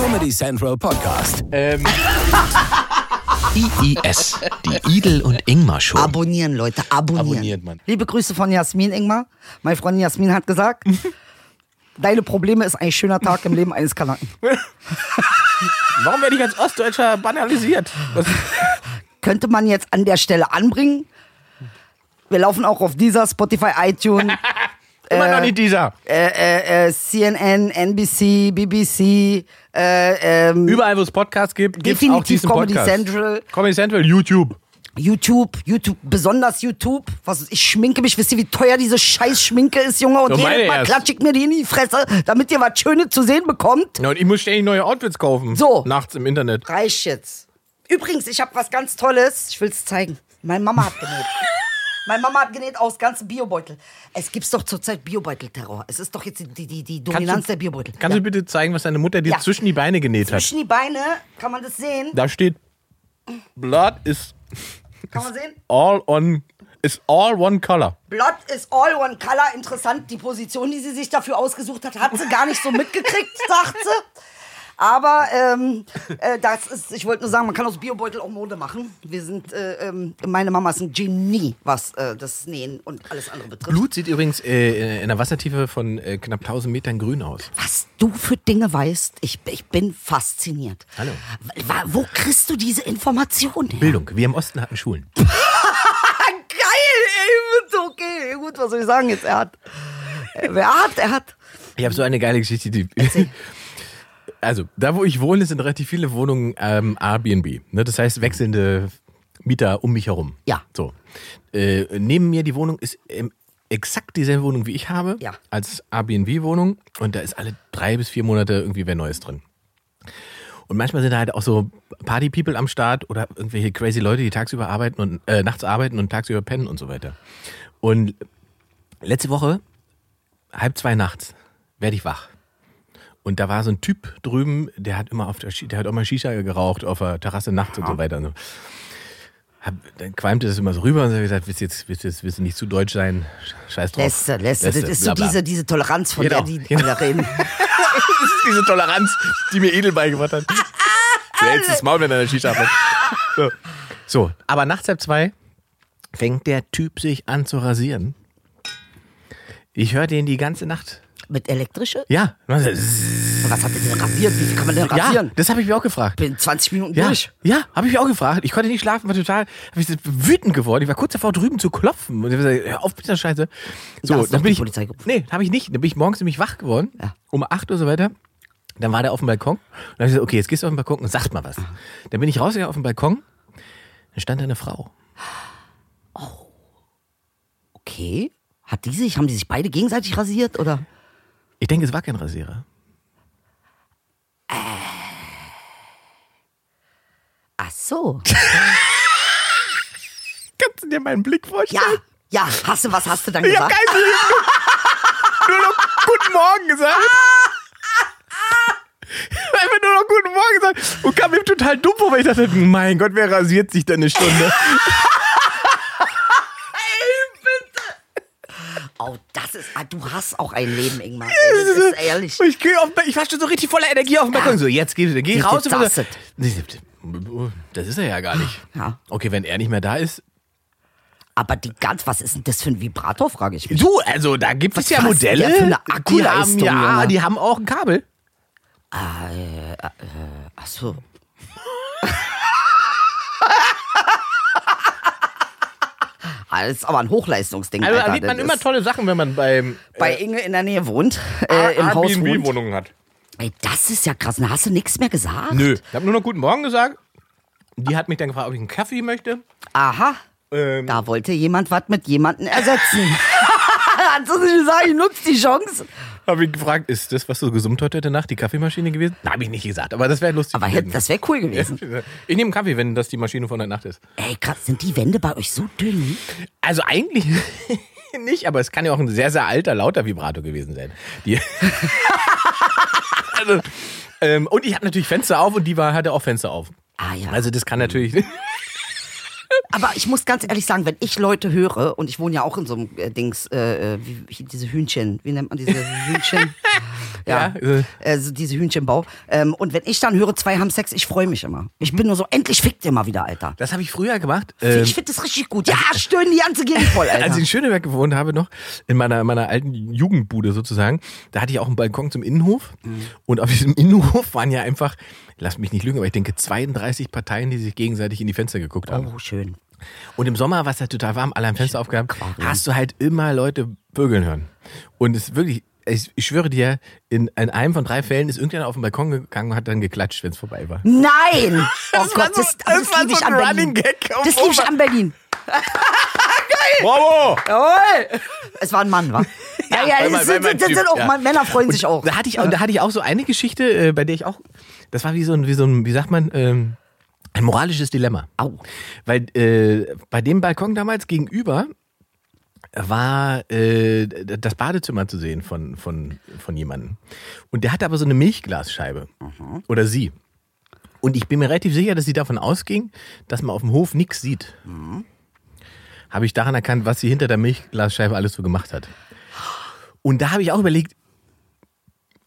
Comedy Central Podcast. Ähm, IIS, die Idel und Ingmar Show. Abonnieren, Leute, abonnieren. Abonniert, Mann. Liebe Grüße von Jasmin Ingmar. Meine Freundin Jasmin hat gesagt, deine Probleme ist ein schöner Tag im Leben eines Kanaken. warum werde ich als Ostdeutscher banalisiert? Was, Könnte man jetzt an der Stelle anbringen. Wir laufen auch auf dieser Spotify, iTunes, immer noch nicht dieser. äh, äh, äh, CNN, NBC, BBC, äh, ähm, Überall, wo es Podcasts gibt, gibt es auch definitiv diesen Comedy Podcast. Central, Comedy Central, YouTube. YouTube, YouTube, besonders YouTube. Was, ich schminke mich, wisst ihr, wie teuer diese scheiß Schminke ist, Junge? Und jedes Mal klatsche ich mir die in die Fresse, damit ihr was Schönes zu sehen bekommt. Ja, und ich muss ständig neue Outfits kaufen. So. Nachts im Internet. Reicht jetzt. Übrigens, ich habe was ganz Tolles. Ich will es zeigen. Meine Mama hat genäht. Meine Mama hat genäht aus ganzen Biobeutel. Es gibt doch zurzeit Biobeutelterror. Es ist doch jetzt die, die, die Dominanz der Biobeutel. Kannst Ja. du bitte zeigen, was deine Mutter dir Ja. zwischen die Beine genäht hat? Zwischen die Beine, kann man das sehen? Da steht, Blood is Kann man sehen? all on, is all one color. Blood is all one color. Interessant, die Position, die sie sich dafür ausgesucht hat, hat sie gar nicht so mitgekriegt, sagt sie. Aber ähm, äh, das ist, ich wollte nur sagen, man kann aus Biobeutel auch Mode machen. Wir sind, äh, ähm, meine Mama ist ein Genie, was äh, das Nähen und alles andere betrifft. Blut sieht übrigens äh, in einer Wassertiefe von äh, knapp 1000 Metern grün aus. Was du für Dinge weißt, ich, ich bin fasziniert. Hallo. Wo kriegst du diese Informationen her? Bildung. Wir im Osten hatten Schulen. Geil, ey, okay, gut, was soll ich sagen jetzt? Er hat, äh, wer hat, er hat. Ich habe so eine geile Geschichte. Die also, da wo ich wohne, sind relativ viele Wohnungen ähm, Airbnb. Ne? Das heißt, wechselnde Mieter um mich herum. Ja. So. Äh, neben mir die Wohnung ist ähm, exakt dieselbe Wohnung, wie ich habe, Ja. als Airbnb-Wohnung. Und da ist alle drei bis vier Monate irgendwie wer Neues drin. Und manchmal sind da halt auch so Party-People am Start oder irgendwelche crazy Leute, die tagsüber arbeiten und äh, nachts arbeiten und tagsüber pennen und so weiter. Und letzte Woche, halb zwei nachts, werde ich wach. Und da war so ein Typ drüben, der hat immer auf der, der hat auch mal Shisha geraucht auf der Terrasse nachts und so weiter. Und so. Hab, dann qualmte das immer so rüber und so hab gesagt, willst du jetzt, willst jetzt willst du nicht zu deutsch sein? Scheiß drauf. Lässt, lässt. Das ist so diese, diese Toleranz, von Genau, der die genau. alle reden. Das ist diese Toleranz, die mir Edel beigebracht hat. Du hältst das Maul, wenn er eine Shisha hat. So. so, aber nachts halb zwei fängt der Typ sich an zu rasieren. Ich höre den die ganze Nacht. Mit elektrische? Ja. Was hat der denn rasiert? Wie viel kann man denn Ja, rasieren? das habe ich mir auch gefragt. Bin 20 Minuten Ja, durch. ja habe ich mich auch gefragt. Ich konnte nicht schlafen, war total ich wütend geworden. Ich war kurz davor, drüben zu klopfen. Und ich gesagt, hör auf mit der Scheiße. So, dann bin ich, Polizei gerufen. Nee, habe ich nicht. Dann bin ich morgens nämlich wach geworden. Ja. Um 8 Uhr so weiter. Dann war der auf dem Balkon. Und dann habe ich gesagt, okay, jetzt gehst du auf den Balkon und sag mal was. Dann bin ich rausgegangen auf den Balkon. Dann stand da eine Frau. Okay. Hat die sich, haben die sich beide gegenseitig rasiert oder? Ich denke, es war kein Rasierer. Ach so. Kannst du dir meinen Blick Ja, vorstellen? ja. Hast du, was hast du dann Ich habe gesagt? keinen Blick. Nur noch Guten Morgen gesagt. Einfach nur noch Guten Morgen gesagt. Und kam mir total dumm vor, weil ich dachte, mein Gott, wer rasiert sich denn eine Stunde? Oh, das ist, ah, du hast auch ein Leben, Ingmar. Ey, das ist ehrlich. Ich, geh auf, ich war schon so richtig voller Energie auf dem Balkon. So, jetzt geh, geh Jetzt raus. das Das ist er ja gar nicht. Ja. Okay, wenn er nicht mehr da ist. Aber die ganz, was ist denn das für ein Vibrator, frage ich mich. Du, also da gibt Was es ja Modelle. denn für eine die haben, ja, Junge? die haben auch ein Kabel. Ach so. Ah, Das ist aber ein Hochleistungsding. Also da sieht man immer tolle Sachen, wenn man beim Bei Inge in der Nähe wohnt, äh, im Haus wohnt. Airbnb-Wohnungen hat. Ey, das ist ja krass. Na, hast du nichts mehr gesagt? Nö. Ich habe nur noch Guten Morgen gesagt. Die hat mich dann gefragt, ob ich einen Kaffee möchte. Aha. Ähm, Da wollte jemand was mit jemandem ersetzen. Nicht gesagt, ich nutze die Chance. Habe ich gefragt, ist das, was du gesummt hast heute Nacht, die Kaffeemaschine gewesen? Na, habe ich nicht gesagt, aber das wäre lustig. Aber gewesen. das wäre cool gewesen. Ich nehme einen Kaffee, wenn das die Maschine von der Nacht ist. Ey, krass, sind die Wände bei euch so dünn? Also eigentlich nicht, aber es kann ja auch ein sehr, sehr alter, lauter Vibrator gewesen sein. Die also, ähm, und ich habe natürlich Fenster auf und die war, hatte auch Fenster auf. Ah ja. Also das kann natürlich. Aber ich muss ganz ehrlich sagen, wenn ich Leute höre, und ich wohne ja auch in so einem äh, Dings, äh, wie, wie, diese Hühnchen, wie nennt man diese Hühnchen? Ja, äh. also diese Hühnchenbau. Ähm, und wenn ich dann höre, zwei haben Sex, ich freue mich immer. Ich bin nur so, endlich fickt ihr mal wieder, Alter. Das habe ich früher gemacht. Ähm, ich finde das richtig gut. Ja, stöhnen die ganze Gegend voll, Alter. als ich in Schöneberg gewohnt habe noch, in meiner, meiner alten Jugendbude sozusagen, da hatte ich auch einen Balkon zum Innenhof. Mhm. Und auf diesem Innenhof waren ja einfach, lass mich nicht lügen, aber ich denke 32 Parteien, die sich gegenseitig in die Fenster geguckt haben. oh, schön. Und im Sommer war es ja total warm, alle am Fenster aufgehabt, hast du halt immer Leute vögeln hören. Und es ist wirklich, ich, ich schwöre dir, in, in einem von drei Fällen ist irgendjemand auf den Balkon gegangen und hat dann geklatscht, wenn es vorbei war. Nein! Oh Gott, so- das, das das war liebe so ich ein an Running Berlin. Gag auf Das liebe ich an Berlin. Bravo! Jawohl! Es war ein Mann, wa? Ja, ja, weil das, man- weil sind, man das sind auch, ja. Männer freuen sich auch. Da hatte ich, und da hatte ich auch so eine Geschichte, äh, bei der ich auch, das war wie so ein, wie so ein, wie sagt man, ähm, ein moralisches Dilemma. Au. Weil äh, bei dem Balkon damals gegenüber war äh, das Badezimmer zu sehen von, von, von jemandem. Und der hatte aber so eine Milchglasscheibe. Oder sie. Und ich bin mir relativ sicher, dass sie davon ausging, dass man auf dem Hof nichts sieht. Habe ich daran erkannt, was sie hinter der Milchglasscheibe alles so gemacht hat. Und da habe ich auch überlegt,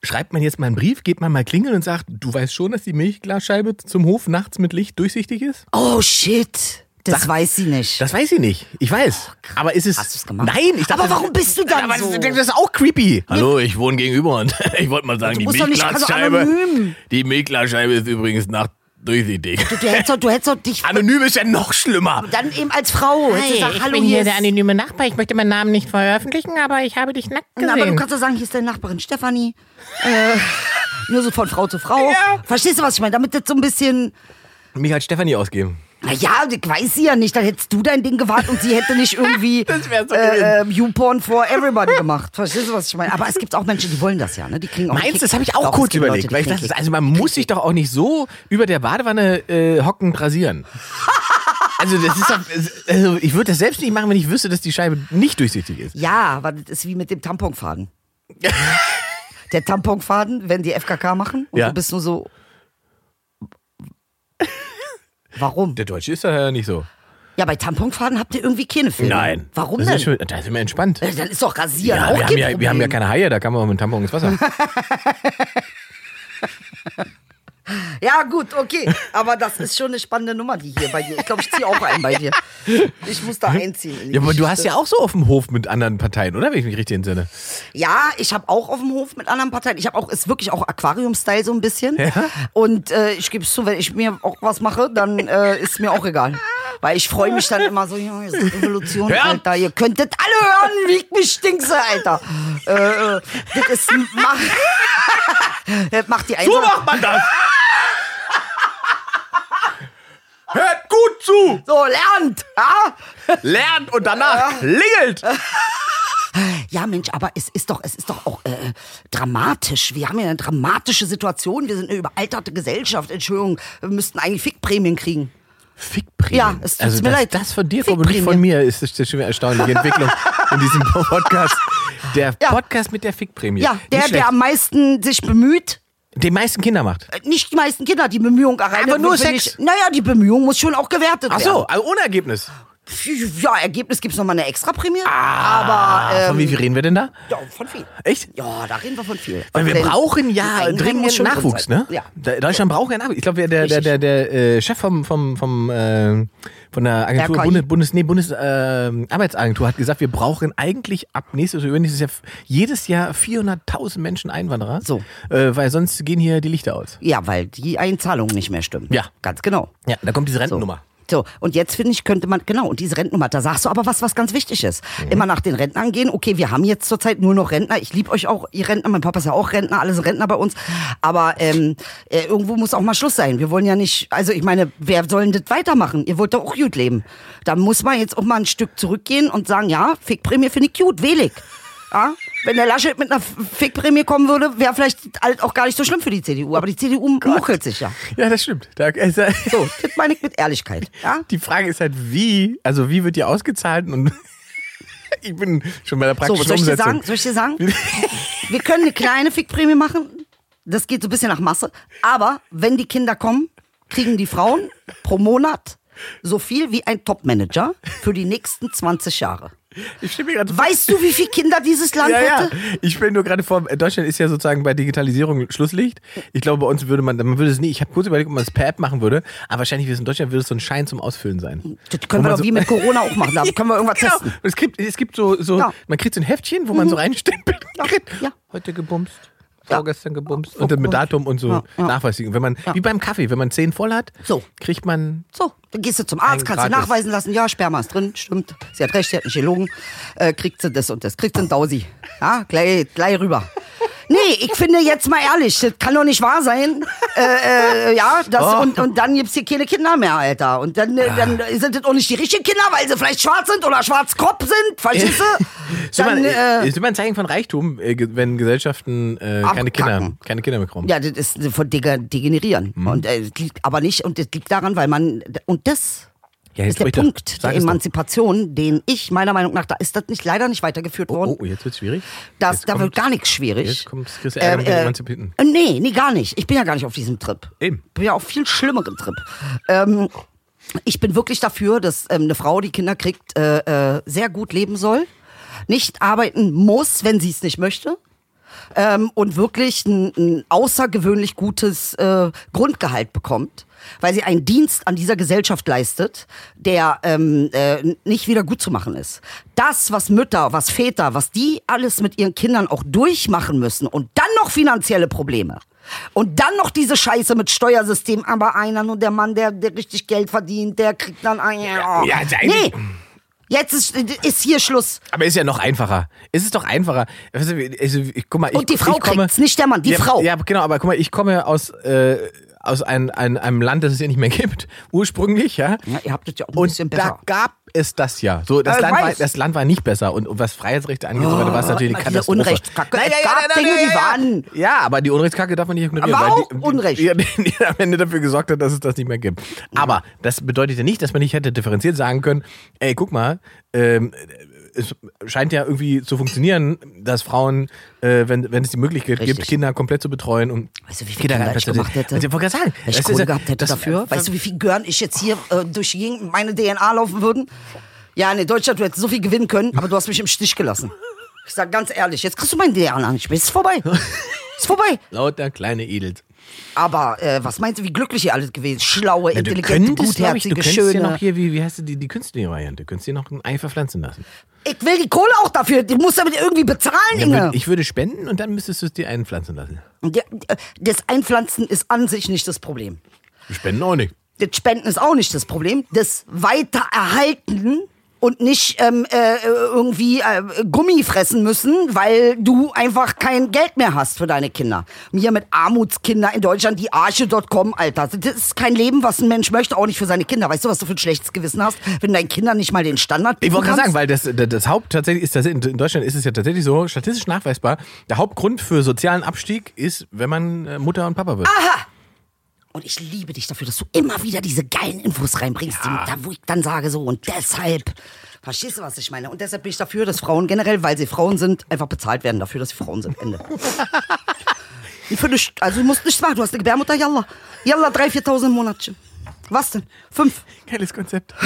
schreibt man jetzt mal einen Brief, geht man mal klingeln und sagt, du weißt schon, dass die Milchglasscheibe zum Hof nachts mit Licht durchsichtig ist? Oh, shit. Das Sag- weiß sie nicht. Das weiß ich nicht. Ich weiß. Aber ist es. Hast du's gemacht? Nein, ich dachte, Aber warum bist du dann aber so? Das, ist auch creepy. Hallo, ich wohne gegenüber und ich wollte mal sagen, Du die doch Milchglasscheibe. anonym. Die Milchglasscheibe ist übrigens nachts durchsichtig. Du hättest doch, du hättest doch dich Anonym ist ja noch schlimmer. dann eben als Frau. hättest du gesagt, ich hallo, bin hier ist- der anonyme Nachbar. Ich möchte meinen Namen nicht veröffentlichen, aber ich habe dich nackt Na, aber du gesehen. kannst doch sagen, hier ist deine Nachbarin Stefanie. Äh, nur so von Frau zu Frau. Verstehst du, was ich meine? Damit das so ein bisschen. Mich als Stefanie ausgeben. Naja, ich weiß sie ja nicht. Dann hättest du dein Ding gewahrt und sie hätte nicht irgendwie Das so äh, äh, YouPorn for everybody gemacht. Verstehst du, was ich meine? Aber es gibt auch Menschen, die wollen das ja. Ne? Die kriegen auch Meinst du, das habe ich auch Doch, kurz überlegt. Leute, weil ich dachte, Kick. also man muss sich doch auch nicht so über der Badewanne äh, hockend rasieren. Also das ist doch, also ich würde das selbst nicht machen, wenn ich wüsste, dass die Scheibe nicht durchsichtig ist. Ja, aber das ist wie mit dem Tamponfaden. Der Tamponfaden, wenn die FKK machen und Ja. du bist nur so. Warum? Der Deutsche ist ja nicht so. Ja, bei Tamponfaden habt ihr irgendwie keine Filme. Nein. Warum das denn? Ist schon, da ist immer entspannt. Äh, Dann ist doch Rasieren Ja, auch wir, kein haben ja, Problem. wir haben ja keine Haie, da kann man auch mit dem Tampon ins Wasser. Ja, gut, okay. Aber das ist schon eine spannende Nummer, die hier bei dir. Ich glaube, ich ziehe auch ein bei dir. Ich muss da einziehen. Ja, aber du hast ja auch so auf dem Hof mit anderen Parteien, oder? Wenn ich mich richtig entsinne. Ja, ich habe auch auf dem Hof mit anderen Parteien. Ich habe auch, ist wirklich auch Aquarium-Style so ein bisschen. Ja? Und äh, ich gebe es zu, wenn ich mir auch was mache, dann äh, ist mir auch egal. Weil ich freue mich dann immer so, ja, ist Revolution, Ja. Alter. Ihr könntet alle hören, wie ich mich stinkse, Alter. Äh, äh, das ist, mach, das macht die einfach. man das! Hört gut zu! So, lernt! Ja? Lernt und danach klingelt! Ja, Mensch, aber es ist doch, es ist doch auch äh, dramatisch. Wir haben ja eine dramatische Situation. Wir sind eine überalterte Gesellschaft. Entschuldigung, wir müssten eigentlich Fickprämien kriegen. Fickprämie. Ja, es tut also mir das, leid. das von dir kommt nicht von mir, ist das schon eine erstaunliche Entwicklung in diesem Podcast. Der Ja. Podcast mit der Fickprämie. Ja, der, der am meisten sich bemüht. Die meisten Kinder macht. Äh, Nicht die meisten Kinder, die Bemühung alleine. Aber nur Sex? Ich, naja, die Bemühung muss schon auch gewertet Ach werden. so, also ohne Ergebnis. Ja, Ergebnis gibt's noch mal eine Extraprämie. Ah, aber ähm, von wie viel reden wir denn da? Ja, von viel. Echt? Ja, da reden wir von viel. Weil wir brauchen ja dringend Nachwuchs, ne? Ja. Deutschland braucht ja Nachwuchs. Ich glaube, der, der, der, der, der äh, Chef vom, vom, vom äh, von der Agentur RKI. Bundes, Bundes, nee, Bundes äh, Arbeitsagentur hat gesagt, wir brauchen eigentlich ab nächstes oder übernächstes Jahr jedes Jahr 400.000 Menschen Einwanderer. So. Äh, weil sonst gehen hier die Lichter aus. Ja, weil die Einzahlung nicht mehr stimmt. Ja. Ganz genau. Ja, da kommt diese. Rentennummer. So, und jetzt finde ich, könnte man, genau, und diese Rentennummer, da sagst du aber was, was ganz wichtig ist. Mhm. Immer nach den Rentnern gehen, okay, wir haben jetzt zurzeit nur noch Rentner, ich liebe euch auch, ihr Rentner, mein Papa ist ja auch Rentner, alle sind Rentner bei uns, aber ähm, äh, irgendwo muss auch mal Schluss sein. Wir wollen ja nicht, also ich meine, wer soll denn das weitermachen? Ihr wollt doch auch gut leben. Da muss man jetzt auch mal ein Stück zurückgehen und sagen, ja, Fickprämie finde ich gut, wählig. Ja? Wenn der Laschet mit einer Fickprämie kommen würde, wäre vielleicht halt auch gar nicht so schlimm für die CDU, aber die CDU muckelt sich ja. Ja, das stimmt. Da, also, So, das meine ich mit Ehrlichkeit. Ja? Die Frage ist halt, wie, also wie wird die ausgezahlt und ich bin schon bei der So, praktischen soll ich dir Umsetzung. sagen? Soll ich dir sagen? Wir können eine kleine Fickprämie machen. Das geht so ein bisschen nach Masse. Aber wenn die Kinder kommen, kriegen die Frauen pro Monat so viel wie ein Topmanager für die nächsten 20 Jahre. Ich stelle mir gerade vor- Weißt du, wie viele Kinder dieses Land ja, ja. hätte? Ich stelle nur gerade vor, Deutschland ist ja sozusagen bei Digitalisierung Schlusslicht. Ich glaube, bei uns würde man, man würde es nie, ich habe kurz überlegt, ob man es per App machen würde, aber wahrscheinlich wie es in Deutschland würde es so ein Schein zum Ausfüllen sein. Das können wir doch so- wie mit Corona auch machen. Da können wir irgendwas Genau. testen. Es gibt, es gibt so, so Ja. Mhm. man kriegt so ein Heftchen, wo man so reinstempelt. Ja, kriegt, ja. Heute gebumst. Ja. Vorgestern gebumst und dann mit Datum und so Ja, ja. nachweisen. Wenn man, wie beim Kaffee, wenn man zehn voll hat, So. kriegt man So, dann gehst du zum Arzt, kannst du nachweisen lassen, ja, Sperma ist drin, stimmt. Sie hat recht, sie hat nicht gelogen. Äh, kriegt sie das und das, kriegt sie ein Dausi. Ja, gleich, gleich rüber. Nee, ich finde jetzt mal ehrlich, das kann doch nicht wahr sein. Äh, äh, ja, das, Oh. und, und dann gibt's hier keine Kinder mehr, Alter. Und dann, äh, dann sind das auch nicht die richtigen Kinder, weil sie vielleicht schwarz sind oder schwarzkopf sind, verstehst du? ist immer, Dann, äh, äh, ist immer ein Zeichen von Reichtum, äh, wenn Gesellschaften äh, keine Kinder, keine Kinder bekommen. Ja, das ist von Dege- Degenerieren. Mhm. Und äh, aber nicht, und das liegt daran, weil man, und das Ja, ist der doch. Punkt Sag der es doch. Emanzipation, den ich meiner Meinung nach, da ist das nicht leider nicht weitergeführt worden. Oh, oh, jetzt wird's schwierig. Das, Jetzt da wird kommt- gar nichts schwierig. Jetzt kommt Chris Ärger mit den Emanzipierten. äh, nee, nee, gar nicht. Ich bin ja gar nicht auf diesem Trip. Eben. Ich bin ja auf viel schlimmeren Trip. Ähm, ich bin wirklich dafür, dass ähm, eine Frau, die Kinder kriegt, äh, äh, sehr gut leben soll. Nicht arbeiten muss, wenn sie es nicht möchte. Ähm, und wirklich ein, ein außergewöhnlich gutes äh, Grundgehalt bekommt, weil sie einen Dienst an dieser Gesellschaft leistet, der ähm, äh, nicht wieder gut zu machen ist. Das, was Mütter, was Väter, was die alles mit ihren Kindern auch durchmachen müssen und dann noch finanzielle Probleme. Und dann noch diese Scheiße mit Steuersystem, aber einer nur der Mann, der, der richtig Geld verdient, der kriegt dann ein. ja, nee, eigentlich- jetzt ist, ist hier Schluss. Aber ist ja noch einfacher. Ist es doch einfacher. Also, ich, guck mal, ich, Und die Frau ich komme, kriegt's, nicht der Mann, die ja, Frau. Ja, genau, aber guck mal, ich komme aus, äh, aus ein, ein, einem Land, das es ja nicht mehr gibt, ursprünglich, ja. Ja, ihr habt das ja auch ein Und bisschen da besser. gab es das ja. So, das, Ja, Land war, das Land war nicht besser. Und, und was Freiheitsrechte angeht, so weiter, war es natürlich eine Katastrophe. Unrechtskacke. Es gab Dinge, die waren- Ja, aber die Unrechtskacke darf man nicht ignorieren. Aber weil auch die, Unrecht. Die, die, die am Ende dafür gesorgt hat, dass es das nicht mehr gibt. Aber das bedeutet ja nicht, dass man nicht hätte differenziert sagen können, ey, guck mal, ähm, es scheint ja irgendwie zu funktionieren, dass Frauen, äh, wenn, wenn es die Möglichkeit gibt, Richtig. Kinder komplett zu betreuen und Weißt du, wie viel Kinder ich gemacht hätte? Also, Ich wollte sagen, Wenn ich Kohle ja- gehabt hätte dafür. Weißt du, wie viel Gören ich jetzt hier äh, durch meine DNA laufen würden? Ja, in Deutschland, du hättest so viel gewinnen können, aber du hast mich im Stich gelassen. Ich sag ganz ehrlich, jetzt kriegst du mein DNA nicht mehr. Ist vorbei. Ist vorbei. Lauter kleine Edels. Aber äh, was meinst du, wie glücklich ihr alles gewesen? Schlaue, Ja, du intelligente, könntest, glaub ich, du gutherzige, schöne. dir noch hier, wie, wie heißt die, die künstliche Variante? Du könntest dir noch ein Ei verpflanzen lassen. ich will die Kohle auch dafür. Die musst du damit irgendwie bezahlen, Ja, Inge. ich würde spenden und dann müsstest du es dir einpflanzen lassen. Äh, Das Einpflanzen ist an sich nicht das Problem. Spenden auch nicht. Das Spenden ist auch nicht das Problem. Das Weitererhalten und nicht ähm, äh, irgendwie äh, Gummi fressen müssen, weil du einfach kein Geld mehr hast für deine Kinder. Hier mit Armutskinder in Deutschland, die Arche.com, Alter. Das ist kein Leben, was ein Mensch möchte, auch nicht für seine Kinder. Weißt du, was du für ein schlechtes Gewissen hast, wenn deinen Kindern nicht mal den Standard Ich wollte gerade sagen, weil das, das, das Haupt tatsächlich ist, das, in Deutschland ist es ja tatsächlich so, statistisch nachweisbar, der Hauptgrund für sozialen Abstieg ist, wenn man äh, Mutter und Papa wird. Aha! Und ich liebe dich dafür, dass du immer wieder diese geilen Infos reinbringst, die, da, wo ich dann sage so, und deshalb, verstehst du, was ich meine? Und deshalb bin ich dafür, dass Frauen generell, weil sie Frauen sind, einfach bezahlt werden dafür, dass sie Frauen sind. Ende. Ich finde, also du musst nichts machen, du hast eine Gebärmutter, yalla. Yalla, 3.000, 4.000 im Monat. Was denn? Fünf. Geiles Konzept.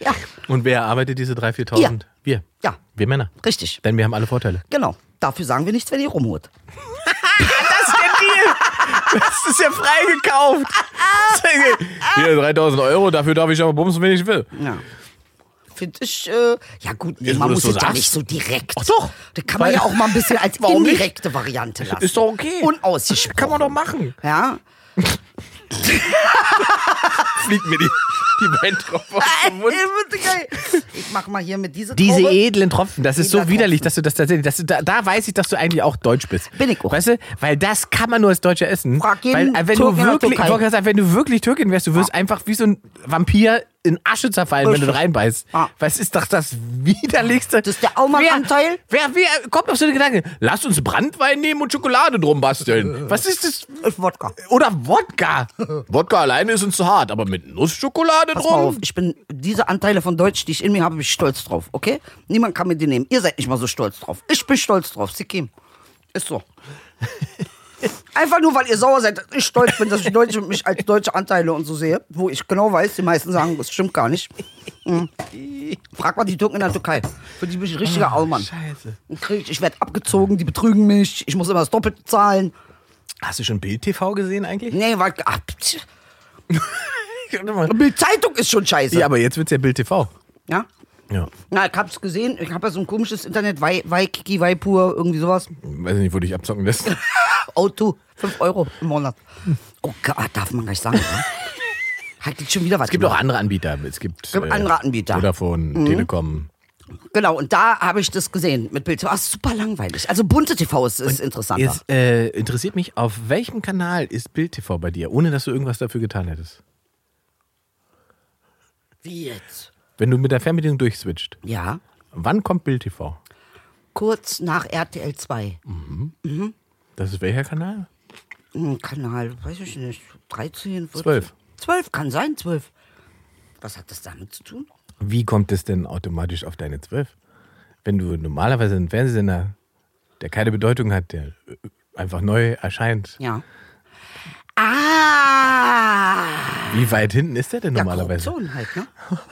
Ja, Und wer erarbeitet diese 3.000, 4.000? Ihr. Wir. Ja. Wir Männer. richtig. Denn wir haben alle Vorteile. Genau. Dafür sagen wir nichts, wenn ihr rumholt. Das ist der Deal. Das ist ja frei gekauft. Hier, 3000 Euro, dafür darf ich aber bumsen, wenn ich will. Ja. Finde ich, äh, ja gut, Jetzt, wo man muss so es ja sagst. nicht so direkt. Ach doch. Da kann man Weil- ja auch mal ein bisschen als Warum nicht? indirekte Variante lassen. Ist doch okay. Unausgesprochen. Kann man doch machen. Ja. Fliegt mir die, die Weintropfen aus dem Mund. Ich mach mal hier mit dieser Diese Traube. edlen Tropfen, das ist so Edler widerlich, Tropfen. dass du das tatsächlich, dass du, da, da weiß ich, dass du eigentlich auch deutsch bist. Bin ich auch. Weißt du, weil das kann man nur als Deutscher essen. Frag Weil jeden äh, wenn Türken du wirklich, ich Türkei. wollte gerade sagen, wenn du wirklich Türkin wärst, du wirst einfach wie so ein Vampir in Asche zerfallen, wenn du reinbeißt. Ja. Was ist doch das widerlichste? Das ist der Aumann-Anteil. Wer, wer, wer kommt auf so den Gedanken? Lass uns Brandwein nehmen und Schokolade drum basteln. Was ist das? Ist Wodka. Oder Wodka. Wodka alleine ist uns zu hart, aber mit Nussschokolade Pass mal auf, drum? ich bin diese Anteile von Deutsch, die ich in mir habe, bin ich stolz drauf, okay? Niemand kann mir die nehmen. Ihr seid nicht mal so stolz drauf. Ich bin stolz drauf, Sikim. Ist so. Einfach nur, weil ihr sauer seid, dass ich stolz bin, dass ich Deutsche, mich als deutsche Anteile und so sehe. Wo ich genau weiß, die meisten sagen, das stimmt gar nicht. Mhm. Frag mal die Türken in der Türkei. Für die bin ich ein richtiger Allmann. Scheiße. Und krieg Ich ich werde abgezogen, die betrügen mich, ich muss immer das Doppelte zahlen. Hast du schon Bild TV gesehen eigentlich? Nee, weil. Bild Zeitung ist schon scheiße. Ja, aber jetzt wird's ja Bild TV. ja? Ja. Na, ich hab's gesehen. Ich hab ja so ein komisches Internet, Wai- Waipur, irgendwie sowas. Weiß nicht, wo dich abzocken lässt. Auto, 5 Euro im Monat. Oh Gott, darf man gar nicht sagen, ne? Hat jetzt schon wieder was Es gibt auch andere Anbieter. Es gibt, gibt andere Anbieter. Vodafone, Telekom. Genau, und da habe ich das gesehen mit Bild. Ah, super langweilig. Also bunte TV ist, ist interessanter. Jetzt äh, interessiert mich, auf welchem Kanal ist Bild TV bei dir, ohne dass du irgendwas dafür getan hättest? Wie jetzt? Wenn du mit der Fernbedienung durchswitcht, Ja, wann kommt Bild TV? kurz nach RTL 2. Das ist welcher Kanal? Hm, Kanal, weiß ich nicht, 13, 14? Zwölf. 12, kann sein, 12. Was hat das damit zu tun? Wie kommt es denn automatisch auf deine 12? Wenn du normalerweise einen Fernsehsender, der keine Bedeutung hat, der äh, einfach neu erscheint, Ja. Ah! wie weit hinten ist der denn Ja, normalerweise? Korruption halt, ne?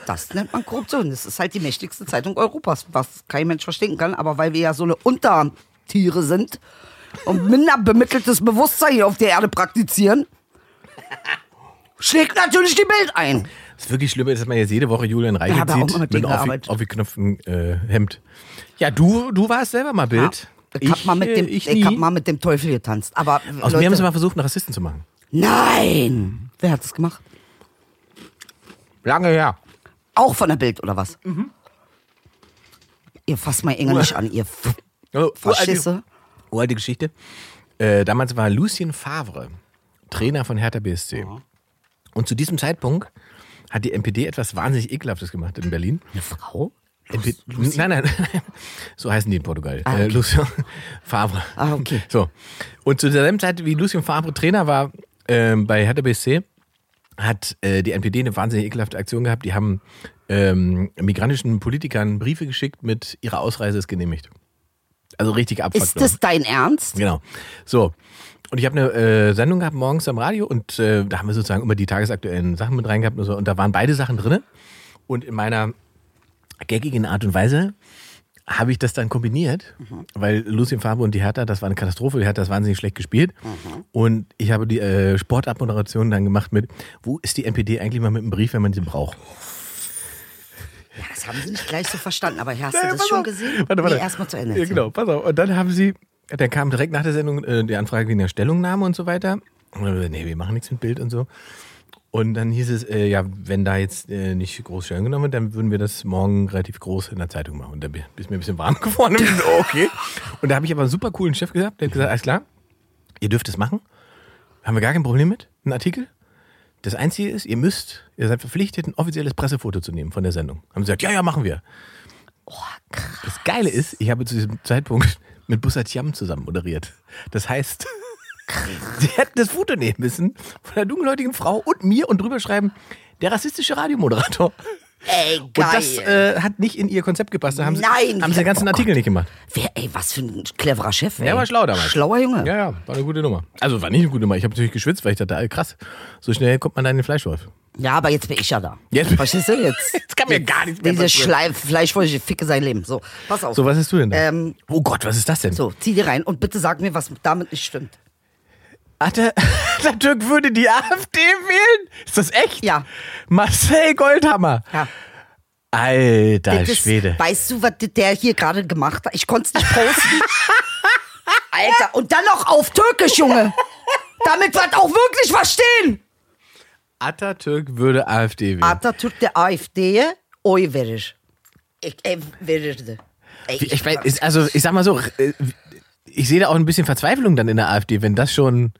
Das nennt man Korruption. Das ist halt die mächtigste Zeitung Europas, was kein Mensch verstehen kann. Aber weil wir ja so eine Untertiere sind und minder bemitteltes Bewusstsein hier auf der Erde praktizieren, schlägt natürlich die Bild ein. Das wirklich Schlimme ist, dass man jetzt jede Woche Julian Reichelt Ja, sieht mit mit einem aufgeknöpften äh, Hemd. Ja, du, du warst selber mal Bild. Ich, hab mal mit dem, äh, ich, ich, hab mal mit dem Teufel getanzt. Aber Aus Leute, mir haben sie mal versucht, einen Rassisten zu machen. Nein! Wer hat das gemacht? Lange her. Auch von der Bild oder was? Mhm. Ihr fasst mal Inge nicht an, ihr F Also, Faschisse. Uralte Geschichte. Äh, damals war Lucien Favre Trainer von Hertha BSC. Und zu diesem Zeitpunkt hat die NPD etwas wahnsinnig Ekelhaftes gemacht in Berlin. Eine Frau? NP nein, nein, nein, so heißen die in Portugal. Ah, äh, okay. Lucien Favre. Ah, okay. So. Und zu derselben Zeit, wie Lucien Favre Trainer war ähm, bei Hertha BSC, hat äh, die NPD eine wahnsinnig ekelhafte Aktion gehabt. Die haben ähm, migrantischen Politikern Briefe geschickt mit ihrer Ausreise ist genehmigt. Also richtig Abfuck. Ist das dein Ernst? Genau. So. Und ich habe eine äh, Sendung gehabt morgens am Radio und äh, da haben wir sozusagen immer die tagesaktuellen Sachen mit reingehabt und so. Und da waren beide Sachen drin. Und in meiner gaggigen Art und Weise habe ich das dann kombiniert, weil Lucien Fabre und die Hertha, das war eine Katastrophe, die Hertha hat das wahnsinnig schlecht gespielt. Und ich habe die äh, Sportabmoderation dann gemacht mit, wo ist die NPD eigentlich mal mit einem Brief, wenn man sie braucht? Ja, das haben sie nicht gleich so verstanden, aber hast Ja, du das schon auf. gesehen? Warte, warte. Nee, erstmal zu Ende. Ja, genau, pass auf. Und dann haben sie, dann kam direkt nach der Sendung äh, die Anfrage wegen der Stellungnahme und so weiter. Und dann nee, wir machen nichts mit Bild und so. Und dann hieß es, äh, ja, wenn da jetzt äh, nicht groß Stellung genommen wird, dann würden wir das morgen relativ groß in der Zeitung machen. Und da ist mir ein bisschen warm geworden. Und so, okay. Und da habe ich aber einen super coolen Chef gehabt, der hat gesagt, alles klar, ihr dürft es machen. Haben wir gar kein Problem mit, einen Artikel. Das Einzige ist, ihr müsst, ihr seid verpflichtet, ein offizielles Pressefoto zu nehmen von der Sendung. Haben sie gesagt, ja, ja, machen wir. Das Geile ist, ich habe zu diesem Zeitpunkt mit Bussard Yam zusammen moderiert. Das heißt, sie hätten das Foto nehmen müssen von der dunkelhäutigen Frau und mir und drüber schreiben, der rassistische Radiomoderator. Ey, Und geil. das äh, hat nicht in ihr Konzept gepasst. Da haben sie, Nein, haben sie den ganzen oh Artikel nicht gemacht. Wer, ey, was für ein cleverer Chef. Ey. Der war schlau damals. Schlauer Junge. Ja, ja, war eine gute Nummer. Also war nicht eine gute Nummer. Ich habe natürlich geschwitzt, weil ich dachte, krass, so schnell kommt man da in den Fleischwolf. Ja, aber jetzt bin ich ja da. Jetzt- Verstehst du? Jetzt, Jetzt kann mir gar nichts mehr Diese passieren. Schleif, Fleischwolche ficke sein Leben. So, pass auf. So, was hast du denn da? Ähm, oh Gott, was ist das denn? So, zieh dir rein und bitte sag mir, was damit nicht stimmt. Atatürk würde die AfD wählen? Ist das echt? Ja. Marcel Goldhammer. Ja. Alter Das Schwede. Weißt du, was der hier gerade gemacht hat? Ich konnte es nicht posten. Alter, und dann noch auf Türkisch, Junge. Damit wir auch wirklich verstehen. Atatürk würde AfD wählen. Atatürk der AfD, oi veriş. Ich, ey, verirdi. Ey, ich, also ich sag mal so, äh, ich sehe da auch ein bisschen Verzweiflung dann in der AfD, wenn das schon.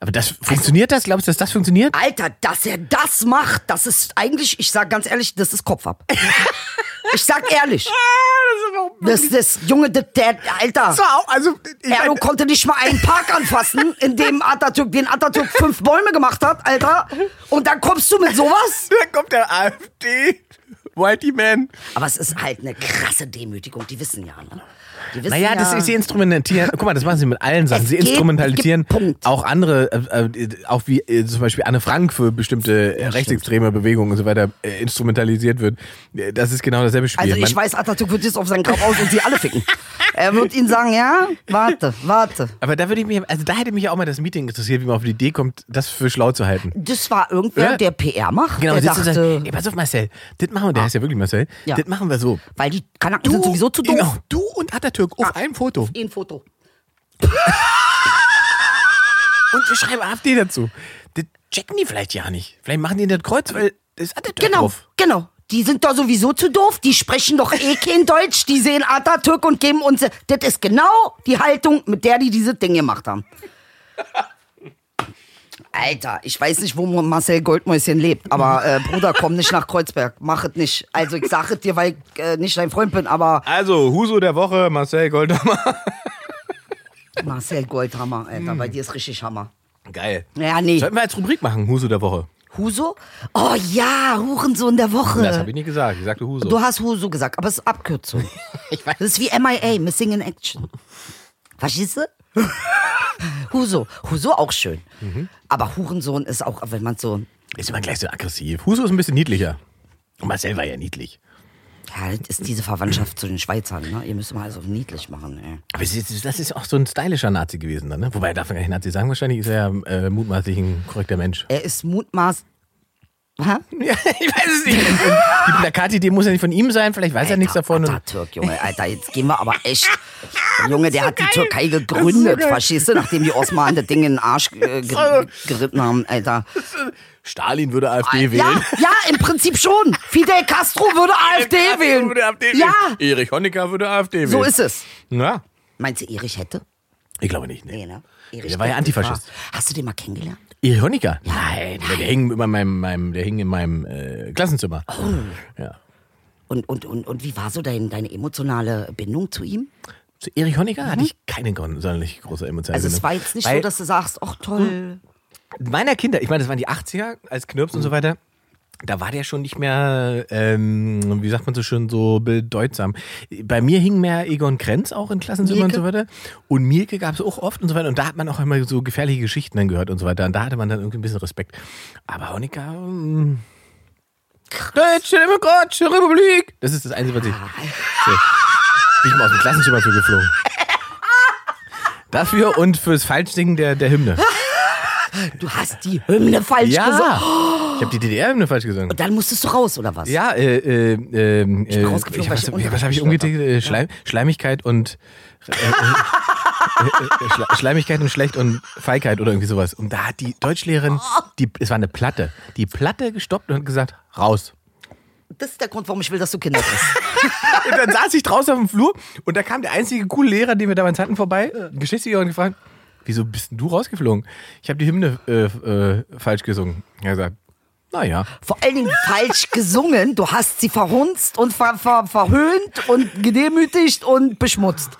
Aber das funktioniert das? Glaubst du, dass das funktioniert? Alter, dass er das macht, das ist eigentlich, ich sag ganz ehrlich, das ist Kopf ab. ich sag ehrlich. Das, das Junge, der, der Alter. So, also Erdo mein, konnte nicht mal einen Park anfassen, in dem Atatürk, den Atatürk fünf Bäume gemacht hat, Alter. Und dann kommst du mit sowas? da kommt der AfD. Whitey Man. Aber es ist halt eine krasse Demütigung, die wissen ja, ne? Naja, ja, das ist sie instrumentalisieren. Guck mal, das machen sie mit allen Sachen. Es Sie instrumentalisieren gibt Punkt. auch andere, äh, äh, auch wie äh, zum Beispiel Anne Frank für bestimmte äh, rechtsextreme Bewegungen und so weiter äh, instrumentalisiert wird. Äh, Das ist genau dasselbe Spiel. Also ich Man- weiß, Atatürk wird jetzt auf seinen Grab aus und sie alle ficken. er wird ihnen sagen, ja, warte, warte. aber da würde ich mich, also da hätte mich auch mal das Meeting interessiert, wie man auf die Idee kommt, das für schlau zu halten. Das war irgendwer, Ja. der PR macht. Genau, der sagt, dachte, ey, pass auf Marcel, das machen wir, der heißt ja wirklich Marcel, Ja. das machen wir so. weil die Kanaken sind sowieso zu doof. Genau, du und Atatürk auf einem Foto. Ein Foto. Und wir schreiben AfD dazu. Das checken die vielleicht ja nicht. Vielleicht machen die das Kreuz, weil das ist Atatürk Genau, drauf. genau. Die sind doch sowieso zu doof. Die sprechen doch eh kein Deutsch. Die sehen Atatürk und geben uns. Das ist genau die Haltung, mit der die diese Dinge gemacht haben. Alter, ich weiß nicht, wo Marcel Goldmäuschen lebt, aber äh, Bruder, komm nicht nach Kreuzberg. Mach es nicht. Also ich sage es dir, weil ich äh, nicht dein Freund bin, aber Also, Huso der Woche, Marcel Goldhammer. Marcel Goldhammer, Alter, Hm. bei dir ist richtig Hammer. Geil. Ja, nee. Sollten wir als Rubrik machen, Huso der Woche. Huso? Oh ja, Hurensohn der Woche. Das habe ich nicht gesagt. Ich sagte Huso. Du hast Huso gesagt, aber es ist Abkürzung. ich weiß. Das ist wie MIA, Missing in Action. Verstehst du? Huso. Huso auch schön. Mhm. Aber Hurensohn ist auch, wenn man so. Ist immer gleich so aggressiv. Huso ist ein bisschen niedlicher. Und Marcel war ja niedlich. Ja, das ist diese Verwandtschaft zu den Schweizern, ne? Ihr müsst mal also niedlich machen, ey. Aber das ist auch so ein stylischer Nazi gewesen dann, ne? Wobei, darf man gar nicht Nazi sagen, wahrscheinlich ist er ja äh, mutmaßlich ein korrekter Mensch. Er ist mutmaß. Hä? Ja, ich weiß es nicht. Die Plakatidee muss ja nicht von ihm sein, vielleicht weiß er nichts davon. Und, Atatürk, Junge, Alter, jetzt gehen wir aber echt. Junge, der hat die Türkei gegründet, verstehst du, nachdem die Osmanen das Ding in den Arsch äh, ge geritten haben, Alter. Stalin würde AfD Ja, wählen. ja, im Prinzip schon. Fidel Castro würde AfD wählen. Würde AfD Ja, wählen. Erich Honecker würde AfD wählen. so ist es. Ja, Meinst du, Erich hätte? ich glaube nicht. Nee. Nee, ne? Erich Der war ja Antifaschist. war- Hast du den mal kennengelernt? Erich Honecker? Nein, der hing in meinem, meinem, der hing in meinem äh, Klassenzimmer. Oh. Ja. Und, und, und, und wie war so dein, deine emotionale Bindung zu ihm? Zu Erich Honecker hatte ich keine sonderlich große emotionale Also es war jetzt nicht Weil so, dass du sagst, ach toll. meiner Kinder, ich meine, das waren die 80er, als Knirps und so weiter, da war der schon nicht mehr, ähm, wie sagt man so schön, so bedeutsam. Bei mir hing mehr Egon Krenz auch in Klassenzimmern und so weiter. Und Mielke gab es auch oft und so weiter. Und da hat man auch immer so gefährliche Geschichten dann gehört und so weiter. Und da hatte man dann irgendwie ein bisschen Respekt. Aber Honecker, ähm, Deutsche Demokratische Republik. Das ist das Einzige, was ich. So. Bin ich mal aus dem Klassenzimmer für geflogen. Dafür und fürs Falschsingen der, der Hymne. Du hast die Hymne falsch Ja. gesungen. Ich habe die DDR-Hymne falsch gesungen. Und dann musstest du raus, oder was? Ja, äh, äh, äh, äh, rausgeflogen, ich, weil was, ich was, ungerecht habe ich umgetitelt? Äh, Schleim, Schleimigkeit und äh, äh, äh, Schle Schleimigkeit und Schlecht und Feigheit oder irgendwie sowas. Und da hat die Deutschlehrerin, die, es war eine Platte, die Platte gestoppt und hat gesagt, raus. Das ist der Grund, warum ich will, dass du Kinder kriegst. Und dann saß ich draußen auf dem Flur und da kam der einzige coole Lehrer, den wir damals hatten, vorbei, Geschichtslehrer, und gefragt, wieso bist denn du rausgeflogen? Ich habe die Hymne äh, äh, falsch gesungen. Er hat gesagt, naja. Vor allen Dingen falsch gesungen. Du hast sie verhunzt und ver ver verhöhnt und gedemütigt und beschmutzt.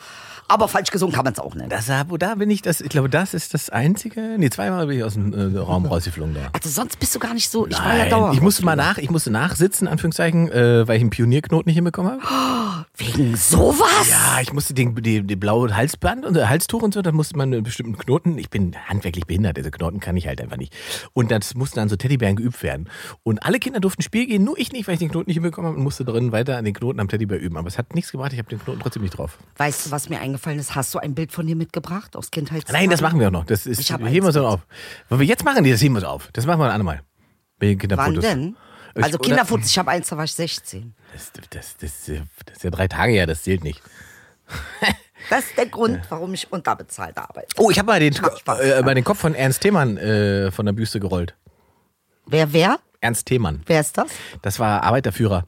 Aber falsch gesungen kann man es auch nennen. Das, wo da bin ich, das, ich glaube, das ist das einzige. Nee, zweimal bin ich aus dem äh, Raum rausgeflogen da. Also sonst bist du gar nicht so. Ich war ja Nein, dauernd. ich musste mal nach, ich musste nachsitzen, Anführungszeichen, äh, weil ich einen Pionierknoten nicht hinbekommen habe. Wegen sowas? Ja, ich musste den, die, die blaue Halsband und äh, Halstuch und so, da musste man einen bestimmten Knoten, ich bin handwerklich behindert, diese Knoten kann ich halt einfach nicht. Und das mussten dann so Teddybären geübt werden. Und alle Kinder durften Spiel gehen, nur ich nicht, weil ich den Knoten nicht hinbekommen habe und musste drin weiter an den Knoten am Teddybär üben. Aber es hat nichts gebracht, ich habe den Knoten trotzdem nicht drauf. Weißt du, was mir eingefallen ist? Hast du ein Bild von dir mitgebracht aus Kindheitstagen? Nein, das machen wir auch noch. Das ist, Ich heben wir eins so auf. Was wir jetzt machen, das heben wir so auf. Das machen wir ein andermal. Wann denn? Ich- Also Kinderfotos, ich habe eins, da war ich 16. Das, das, das, das ist ja drei Tage her, das zählt nicht. Das ist der Grund, warum ich unterbezahlt arbeite. Oh, ich habe mal den, äh, mal den Kopf von Ernst Themann äh, von der Büste gerollt. Wer, wer? Ernst Themann. Wer ist das? Das war Arbeiterführer.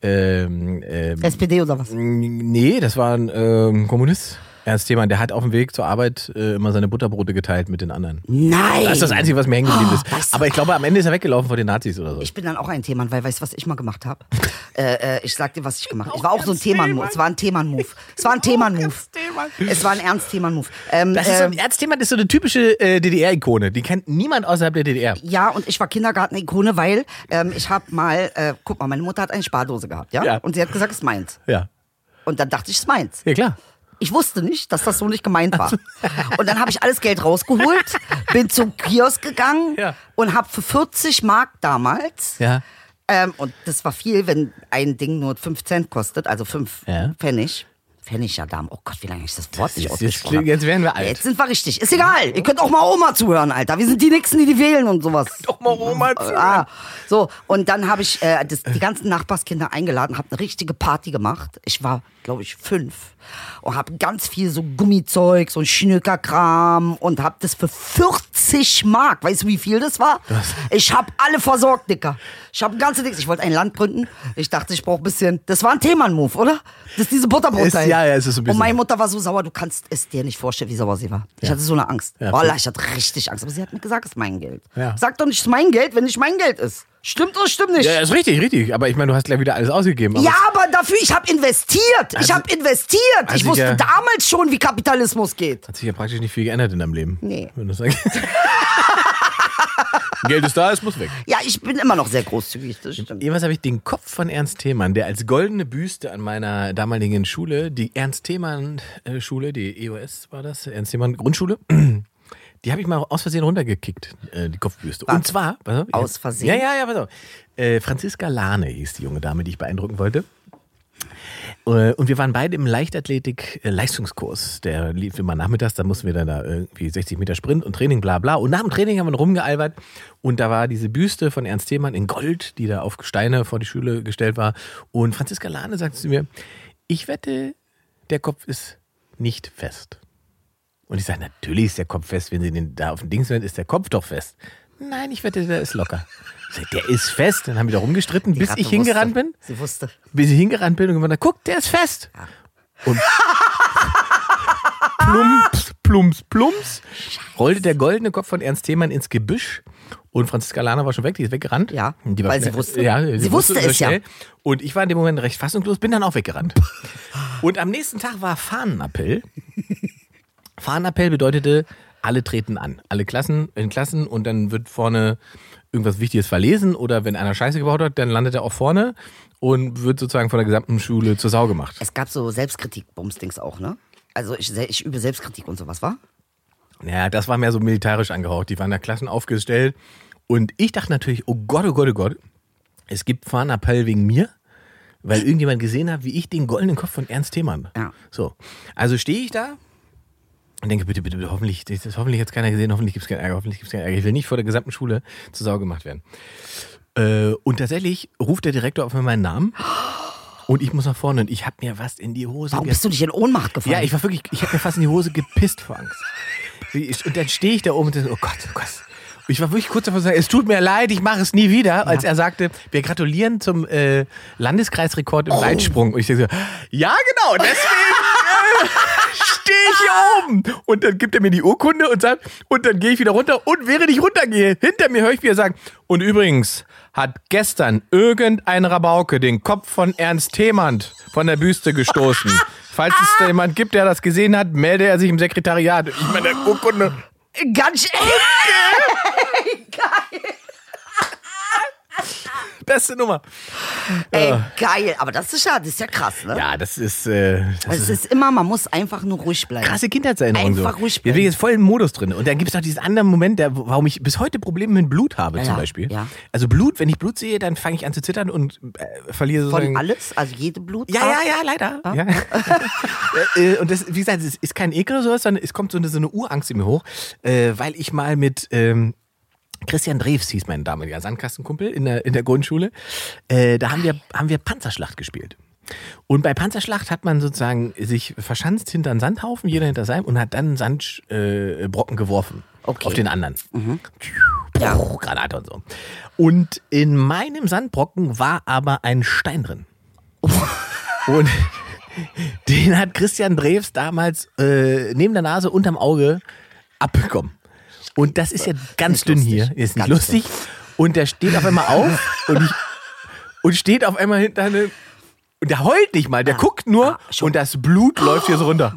Ähm, ähm, SPD oder was? nee, das war ein ähm, Kommunist. Ernst Themann, der hat auf dem Weg zur Arbeit äh, immer seine Butterbrote geteilt mit den anderen. Nein! Das ist das Einzige, was mir hängen geblieben ist. Oh, weißt du- Aber ich glaube, am Ende ist er weggelaufen vor den Nazis oder so. Ich bin dann auch ein Themann, weil weißt du, was ich mal gemacht habe? äh, äh, ich sag dir, was ich gemacht habe. Ich war auch so ein Themann-Move. Es war ein Themann-Move. Es war ein Themann-Move. Es war ein ernst Themann-Move. Ähm, Das ist so, ähm, Ernst Themann ist so eine typische äh, DDR-Ikone. Die kennt niemand außerhalb der DDR. ja, und ich war Kindergarten-Ikone, weil ähm, ich habe mal, äh, guck mal, meine Mutter hat eine Spardose gehabt, ja? Ja. Und sie hat gesagt, es ist meins. Ja. Und dann dachte ich, es ist meins. Ja, klar. Ich wusste nicht, dass das so nicht gemeint war. Und dann habe ich alles Geld rausgeholt, bin zum Kiosk gegangen Ja. und habe für 40 Mark damals, Ja. ähm, und das war viel, wenn ein Ding nur 5 Cent kostet, also 5 Ja. Pfennig. Pfennig, ja, Dame. Oh Gott, wie lange ich das Wort nicht Jetzt, ausgesprochen klingt- jetzt werden wir alt. Jetzt sind wir richtig. Ist egal. Ihr könnt auch mal Oma zuhören, Alter. Wir sind die Nächsten, die die wählen und sowas. Doch mal Oma Ah, so, und dann habe ich äh, das, die ganzen Nachbarskinder eingeladen, habe eine richtige Party gemacht. Ich war, glaube ich, fünf und habe ganz viel so Gummizeug, so Schnückerkram und habe das für 40 Mark. Weißt du, wie viel das war? Ich habe alle versorgt, Dicker. Ich habe ganze Dings. Ich wollte ein Land gründen. Ich dachte, ich brauche ein bisschen. Das war ein Themenmove, oder? Das ist diese Butterbrot. Ja, ja, es ist so ein bisschen Und meine. Mutter war so sauer, du kannst es dir nicht vorstellen, wie sauer sie war. Ich hatte so eine Angst. Ja, Wallah, ich hatte richtig Angst. Aber sie hat mir gesagt, es ist mein Geld. Ja. Sag doch nicht, es ist mein Geld, wenn nicht mein Geld ist. Stimmt oder stimmt nicht? Ja, ist richtig, richtig. Aber ich meine, du hast gleich wieder alles ausgegeben. Aber Ja, aber dafür, ich habe investiert. ich Also- habe investiert. also ich wusste ja- damals schon, wie Kapitalismus geht. Hat sich ja praktisch nicht viel geändert in deinem Leben. Nee. Wenn du sagst. Geld ist da, es muss weg. Ja, ich bin immer noch sehr großzügig, das stimmt. Jedenfalls habe ich den Kopf von Ernst Thiemann, der als goldene Büste an meiner damaligen Schule, die Ernst Thiemann äh, Schule, die EOS war das, Ernst Thiemann Grundschule, die habe ich mal aus Versehen runtergekickt, äh, die Kopfbüste. Und zwar, pass auf, Aus Versehen? Ja, ja, ja, pass auf. Äh, Franziska Lahne hieß die junge Dame, die ich beeindrucken wollte. Äh, Und wir waren beide im Leichtathletik-Leistungskurs. Der lief immer nachmittags, da mussten wir dann da irgendwie 60 Meter Sprint und Training, bla bla. Und nach dem Training haben wir rumgealbert und da war diese Büste von Ernst Thiemann in Gold, die da auf Steine vor die Schule gestellt war. Und Franziska Lahne sagte zu mir, ich wette, der Kopf ist nicht fest. Und ich sage, natürlich ist der Kopf fest, wenn sie den da auf dem Dings werden, ist der Kopf doch fest. Nein, ich wette, der ist locker. Der ist fest. Dann haben wir da rumgestritten, Die bis Ratte ich hingerannt wusste. bin Sie wusste. bis ich hingerannt bin und gemeint habe, guck, der ist fest. Und plumps, plumps, plumps, rollte der goldene Kopf von Ernst Thiemann ins Gebüsch und Franziska Lahner war schon weg, die ist weggerannt. Ja, die war weil sie wusste. Ja, Sie wusste so es ja. schnell. Und ich war in dem Moment recht fassungslos, bin dann auch weggerannt. Und am nächsten Tag war Fahnenappell. Fahnenappell bedeutete, alle treten an. Alle Klassen in Klassen und dann wird vorne irgendwas Wichtiges verlesen oder wenn einer Scheiße gebaut hat, dann landet er auch vorne und wird sozusagen von der gesamten Schule zur Sau gemacht. Es gab so Selbstkritik-Bumsdings auch, ne? Also ich, ich übe Selbstkritik und sowas, war? Ja, das war mehr so militärisch angehaucht. Die waren da Klassen aufgestellt und ich dachte natürlich, oh Gott, oh Gott, oh Gott, es gibt Fahnenappell wegen mir. Weil irgendjemand gesehen hat, wie ich den goldenen Kopf von Ernst Thiemann. Ja. So. Also stehe ich da und denke, bitte, bitte, bitte, hoffentlich, das hoffentlich jetzt keiner gesehen, hoffentlich gibt es keinen Ärger, hoffentlich gibt es keinen Ärger. Ich will nicht vor der gesamten Schule zur Sau gemacht werden. Äh, und tatsächlich ruft der Direktor auf einmal meinen Namen und ich muss nach vorne und ich habe mir was in die Hose Warum bist du nicht in Ohnmacht gefallen? ja, ich war wirklich, ich habe mir fast in die Hose gepisst vor Angst. Und dann stehe ich da oben und denke, oh Gott, oh Gott. Und ich war wirklich kurz davor zu sagen, es tut mir leid, ich mache es nie wieder, als er sagte, wir gratulieren zum äh, Landeskreisrekord im Oh. Weitsprung. Und ich denke so, ja genau, deswegen äh, stehe ich hier oben. Und dann gibt er mir die Urkunde und sagt, und dann gehe ich wieder runter. Und während ich runtergehe, hinter mir höre ich, wie er sagt, und übrigens hat gestern irgendein Rabauke den Kopf von Ernst Themand von der Büste gestoßen. Falls es da jemand gibt, der das gesehen hat, melde er sich im Sekretariat. Ich meine, Urkunde. Ganz schön. Beste Nummer. Ey, geil. Aber das ist ja, das ist ja krass, ne? Ja, das ist, äh, das Es ist immer, man muss einfach nur ruhig bleiben. krasse Kindheitserinnerung. Einfach so. ruhig bleiben. ich jetzt voll im Modus drin. Und dann gibt es noch diesen anderen Moment, der, warum ich bis heute Probleme mit Blut habe, zum Ja, Beispiel. ja. Also Blut, wenn ich Blut sehe, dann fange ich an zu zittern und äh, verliere sozusagen. Von alles, also jede Blut. Ja, ja, ja, leider. Ja. Äh, und das, wie gesagt, es ist kein Ekel oder sowas, sondern es kommt so eine, so eine Urangst in mir hoch, äh, weil ich mal mit ähm, Christian Drews hieß mein damaliger Sandkastenkumpel in der, in der Grundschule. Äh, da haben wir, haben wir Panzerschlacht gespielt. Und bei Panzerschlacht hat man sozusagen sich verschanzt hinter einen Sandhaufen, jeder hinter seinem, und hat dann Sandbrocken äh, geworfen. Okay. Auf den anderen. Ja. Puh, Granate und so. Und in meinem Sandbrocken war aber ein Stein drin. Und den hat Christian Drews damals äh, neben der Nase unterm Auge abbekommen. Und das ist ja ganz Nicht dünn lustig. hier. Ist nicht Ganz lustig. Und der steht auf einmal auf und, ich, und steht auf einmal hinter eine. Und der heult nicht mal, der guckt nur ah, und das Blut läuft hier so runter.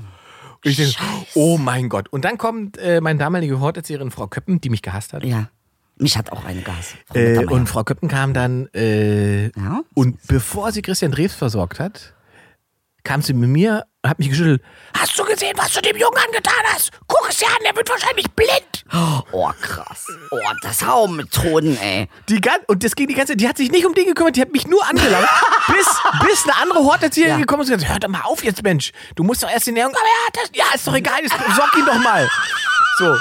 Und ich denke, oh mein Gott. Und dann kommt äh, meine damalige Horterzieherin Frau Köppen, die mich gehasst hat. Ja. Mich hat auch eine gehasst. Äh, und Frau Köppen kam dann äh, Ja? und bevor sie Christian Drews versorgt hat, kam sie mit mir hat mich geschüttelt. Hast du gesehen, was du dem Jungen angetan hast? Guck es dir an, der wird wahrscheinlich blind. Oh, krass. Oh, das hau Methoden, ey. Die gan und das ging die ganze Zeit, die hat sich nicht um den gekümmert, die hat mich nur angelacht, bis, bis eine andere Horterzieherin Ja. gekommen ist und gesagt, hör doch mal auf jetzt, Mensch. Du musst doch erst die Ernährung, aber ja, das, ja, ist doch egal, jetzt sorg ihn doch mal. So.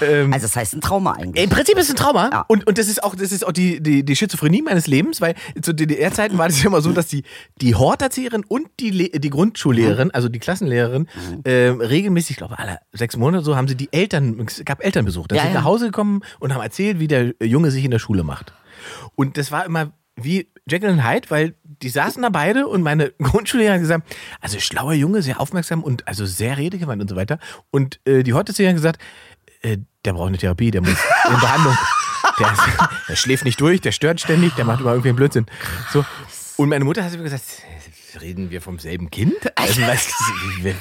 Also, das heißt ein Trauma eigentlich. Im Prinzip ist es ein Trauma. Ja. Und, und das ist auch, das ist auch die, die, die Schizophrenie meines Lebens, weil zu DDR-Zeiten war das ja immer so, dass die, die Horterzieherin und die, Le die Grundschullehrerin, also die Klassenlehrerin, ähm, regelmäßig, ich glaube, alle sechs Monate so, haben sie die Eltern, es gab Elternbesuch. Da Ja, sind ja. nach Hause gekommen und haben erzählt, wie der Junge sich in der Schule macht. Und das war immer wie Jekyll und Hyde, weil die saßen da beide und meine Grundschullehrerin hat gesagt, also schlauer Junge, sehr aufmerksam und also sehr redegewandt und so weiter. Und äh, die Horterzieherin hat gesagt, äh, der braucht eine Therapie, der muss in Behandlung. Der, ist, der schläft nicht durch, der stört ständig, der macht immer irgendwie einen Blödsinn. So. Und meine Mutter hat immer gesagt, reden wir vom selben Kind? Also, was,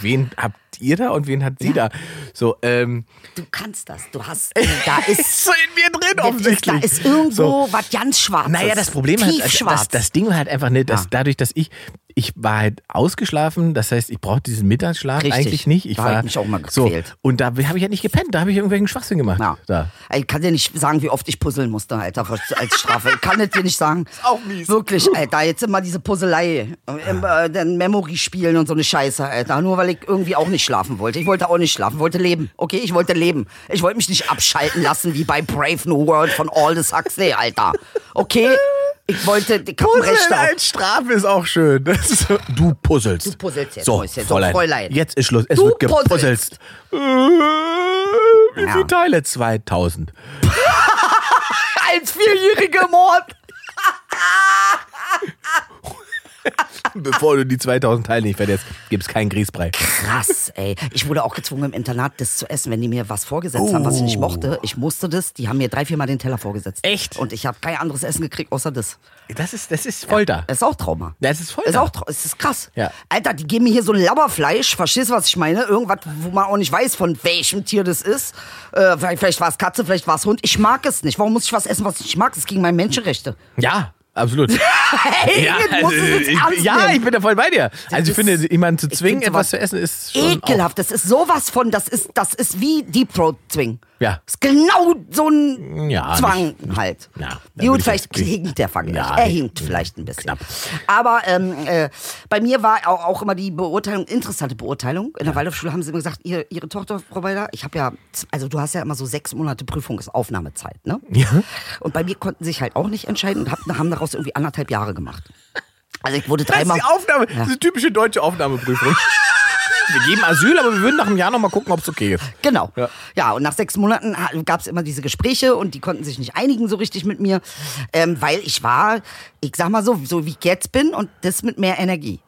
wen habt ihr da und wen hat sie da? So, ähm, Du kannst das. Du hast. Da ist. so in mir drin offensichtlich. da ist irgendwo So. was ganz Schwarzes. Naja, das Problem ist, das, Tiefschwarz. das, das Ding war halt einfach nicht, dass Ja. dadurch, dass ich, ich war halt ausgeschlafen, das heißt, ich brauchte diesen Mittagsschlaf Richtig. eigentlich nicht. Ich Da war ich mich auch mal so gequält. und da habe ich halt nicht gepennt, da habe ich irgendwelchen Schwachsinn gemacht. Ja. Da. Ich kann dir nicht sagen, wie oft ich puzzeln musste, Alter, als Strafe. Ich kann dir nicht sagen. Ist auch mies. Wirklich, Alter, jetzt immer diese Puzzlei. Ähm, äh, dann Memory spielen und so eine Scheiße, Alter. Nur weil ich irgendwie auch nicht schlafen wollte. Ich wollte auch nicht schlafen, wollte leben. Okay, ich wollte leben. Ich wollte mich nicht abschalten lassen wie bei Brave New World von Aldous Huxley, Alter. Okay? Ich wollte, ich hab Recht als Strafe ist auch schön. Das ist so, du puzzelst. Du puzzelst jetzt, so, Mäuschen. So, Fräulein, Fräulein. Jetzt ist Schluss. Es Du wird gepuzzelt. puzzelst. Äh, wie Ja. viele Teile? 2000. Als vierjährige Mord. Bevor du die 2000 Teile nicht verletzt, gibt es keinen Grießbrei. Krass, ey. Ich wurde auch gezwungen im Internat, das zu essen, wenn die mir was vorgesetzt haben, was ich nicht mochte. Ich musste das. Die haben mir drei, viermal den Teller vorgesetzt. Echt? Und ich habe kein anderes Essen gekriegt, außer das. Das ist, das ist Folter. Das ist auch Trauma. Das ist Folter. Das ist auch Es ist krass. Ja. Alter, die geben mir hier so Labberfleisch. Verstehst du, was ich meine? Irgendwas, wo man auch nicht weiß, von welchem Tier das ist. Äh, vielleicht vielleicht war es Katze, vielleicht war es Hund. Ich mag es nicht. Warum muss ich was essen, was ich nicht mag? Das ist gegen meine Menschenrechte. Ja, absolut. Hey, Ja, musst du also, ich, ja, ich bin da voll bei dir. Also ich ist- finde, jemanden zu zwingen, etwas zu essen, ist schon Ekelhaft. Das ist sowas von, das ist, das ist wie Deep Throat Zwing. Ja. Das ist genau so ein Ja, Zwang nicht- halt. ja, Gut, vielleicht jetzt- hinkt der Vergleich. Ja, er hinkt vielleicht ein bisschen. knapp. Aber ähm, äh, bei mir war auch, auch immer die Beurteilung, interessante Beurteilung. In der Waldorfschule haben sie immer gesagt, ihr, ihre Tochter, Frau Weiler, ich habe ja, also du hast ja immer so sechs Monate Prüfungsaufnahmezeit, ne? Ja. Und bei mir konnten sie sich halt auch nicht entscheiden und hab, haben daraus irgendwie anderthalb Jahre gemacht. Also ich wurde Das ist dreimal. die Aufnahme, das ist die typische deutsche Aufnahmeprüfung. wir geben Asyl, aber wir würden nach einem Jahr nochmal gucken, ob es okay ist. Genau. Ja. Ja, und nach sechs Monaten gab es immer diese Gespräche und die konnten sich nicht einigen so richtig mit mir, ähm, weil ich war, ich sag mal so, so wie ich jetzt bin und das mit mehr Energie.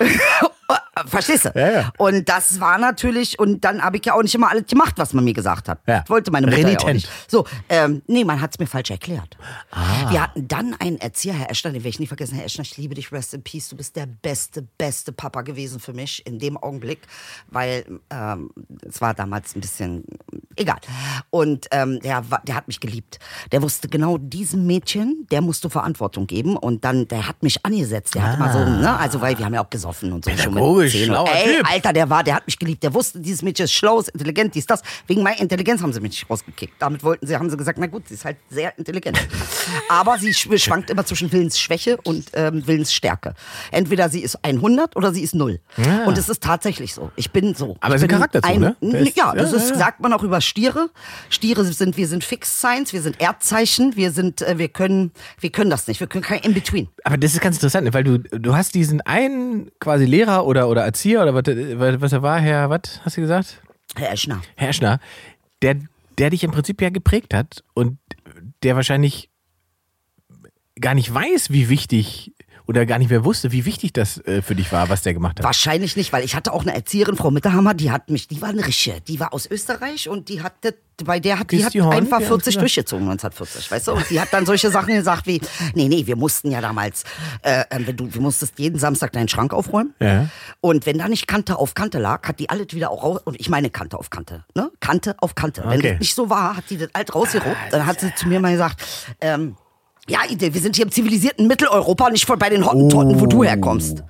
Verstehst du? Ja, ja. Und das war natürlich, und dann habe ich ja auch nicht immer alles gemacht, was man mir gesagt hat. Ja. Das wollte meine Mutter ja auch Renitent. nicht. So, ähm, nee, man hat es mir falsch erklärt. Ah. Wir hatten dann einen Erzieher, Herr Eschner, den werde ich nie vergessen. Herr Eschner, ich liebe dich, rest in peace. Du bist der beste, beste Papa gewesen für mich in dem Augenblick, weil ähm, es war damals ein bisschen egal. Und ähm, der, der hat mich geliebt. Der wusste genau, diesem Mädchen, der musst du Verantwortung geben. Und dann, der hat mich angesetzt. Der hat immer so, ne, also weil wir haben ja auch gesoffen und so. schon Ah. Pädagogisch, zehn. schlauer Ey, Typ. Alter, der war, der hat mich geliebt. Der wusste, dieses Mädchen ist schlau, ist intelligent, dies, das. Wegen meiner Intelligenz haben sie mich nicht rausgekickt. Damit wollten sie, haben sie gesagt, na gut, sie ist halt sehr intelligent. Aber sie schw- schwankt immer zwischen Willensschwäche und ähm, Willensstärke. Entweder sie ist 100 oder sie ist null. Und es ist tatsächlich so. Ich bin so. Aber ich ist ein bin Charakterzug, ne? Ja, das ja, ist, ja. sagt man auch über Stiere. Stiere sind, wir sind Fixed Signs, wir sind Erdzeichen, wir sind, äh, wir können, wir können das nicht, wir können kein In-Between. Aber das ist ganz interessant, weil du, du hast diesen einen quasi Lehrer oder, oder Erzieher oder was, was was er war, Herr, was hast du gesagt? Herr Eschner. Herr Eschner, der, der dich im Prinzip ja geprägt hat und der wahrscheinlich gar nicht weiß, wie wichtig oder gar nicht mehr wusste, wie wichtig das äh, für dich war, was der gemacht hat. Wahrscheinlich nicht, weil ich hatte auch eine Erzieherin, Frau Mitterhammer, die hat mich, die war eine Rische, die war aus Österreich und die hatte, bei der hat, die hat Horn, einfach die 40 hat's gesagt. durchgezogen 1940, weißt du? Und die hat dann solche Sachen gesagt wie, nee, nee, wir mussten ja damals, äh, äh, wenn du, du musstest jeden Samstag deinen Schrank aufräumen. Ja. Und wenn da nicht Kante auf Kante lag, hat die alles wieder auch raus, und ich meine Kante auf Kante, ne? Kante auf Kante. Wenn Okay. das nicht so war, hat die das alt rausgerobt. Dann hat sie zu mir mal gesagt, ähm, Ja, Ide, wir sind hier im zivilisierten Mitteleuropa, nicht voll bei den Hottentotten, wo du herkommst.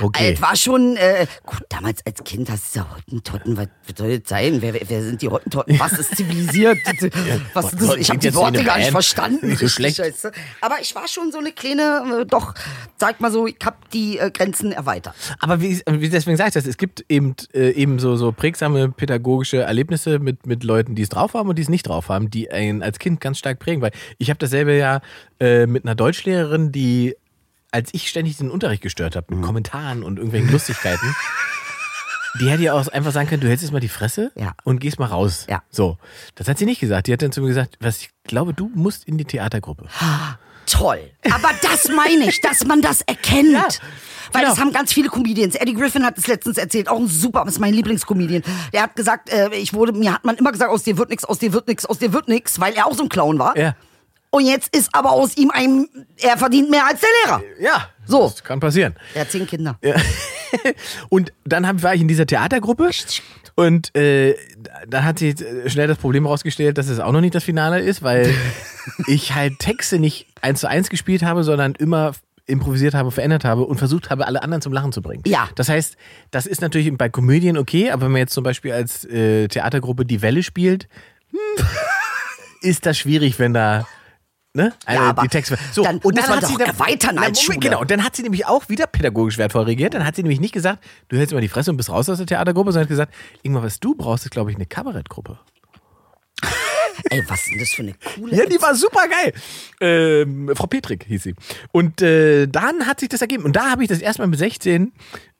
Okay. Es war schon, äh, gut, damals als Kind hast du ja Hottentotten, was soll das sein? Wer, wer, sind die Hottentotten? Was ist zivilisiert? was ist das? Ich habe die Worte gar nicht verstanden. Nicht so richtig, schlecht. scheiße. Aber ich war schon so eine kleine, äh, doch, sag mal so, ich habe die äh, Grenzen erweitert. Aber wie, wie deswegen sage ich das, es gibt eben, äh, eben so, so prägsame pädagogische Erlebnisse mit, mit Leuten, die es drauf haben und die es nicht drauf haben, die einen als Kind ganz stark prägen. Weil ich habe dasselbe ja äh, mit einer Deutschlehrerin, die, als ich ständig den Unterricht gestört habe, Mhm. mit Kommentaren und irgendwelchen Lustigkeiten, die hätte ja auch einfach sagen können, du hältst jetzt mal die Fresse Ja. und gehst mal raus. Ja. So. Das hat sie nicht gesagt. Die hat dann zu mir gesagt, was ich glaube, du musst in die Theatergruppe. Toll. Aber das meine ich, dass man das erkennt. Weil genau. das haben ganz viele Comedians. Eddie Griffin hat es letztens erzählt, auch ein super, das ist mein Lieblingscomedian. Der hat gesagt, äh, ich wurde, mir hat man immer gesagt, aus dir wird nix, aus dir wird nix, aus dir wird nix, weil er auch so ein Clown war. Ja. Und jetzt ist aber aus ihm ein, er verdient mehr als der Lehrer. Ja. So. Das kann passieren. Er hat zehn Kinder. Und dann hab, war ich in dieser Theatergruppe und äh, dann hat sie äh, schnell das Problem rausgestellt, dass es auch noch nicht das Finale ist, weil ich halt Texte nicht eins zu eins gespielt habe, sondern immer improvisiert habe, verändert habe und versucht habe, alle anderen zum Lachen zu bringen. Ja. Das heißt, das ist natürlich bei Komödien okay, aber wenn man jetzt zum Beispiel als äh, Theatergruppe die Welle spielt, hm, ist das schwierig, wenn da Ne? Also Ja, aber die Texte. So, dann muss man doch erweitern als Moment, Schule. Genau, und dann hat sie nämlich auch wieder pädagogisch wertvoll reagiert. Dann hat sie nämlich nicht gesagt, du hältst immer die Fresse und bist raus aus der Theatergruppe, sondern hat gesagt, irgendwann, was du brauchst, ist, glaube ich, eine Kabarettgruppe. Ey, was ist denn das für eine coole Ja, die war super geil. Ähm, Frau Petrik hieß sie. Und äh, dann hat sich das ergeben. Und da habe ich das erstmal mit 16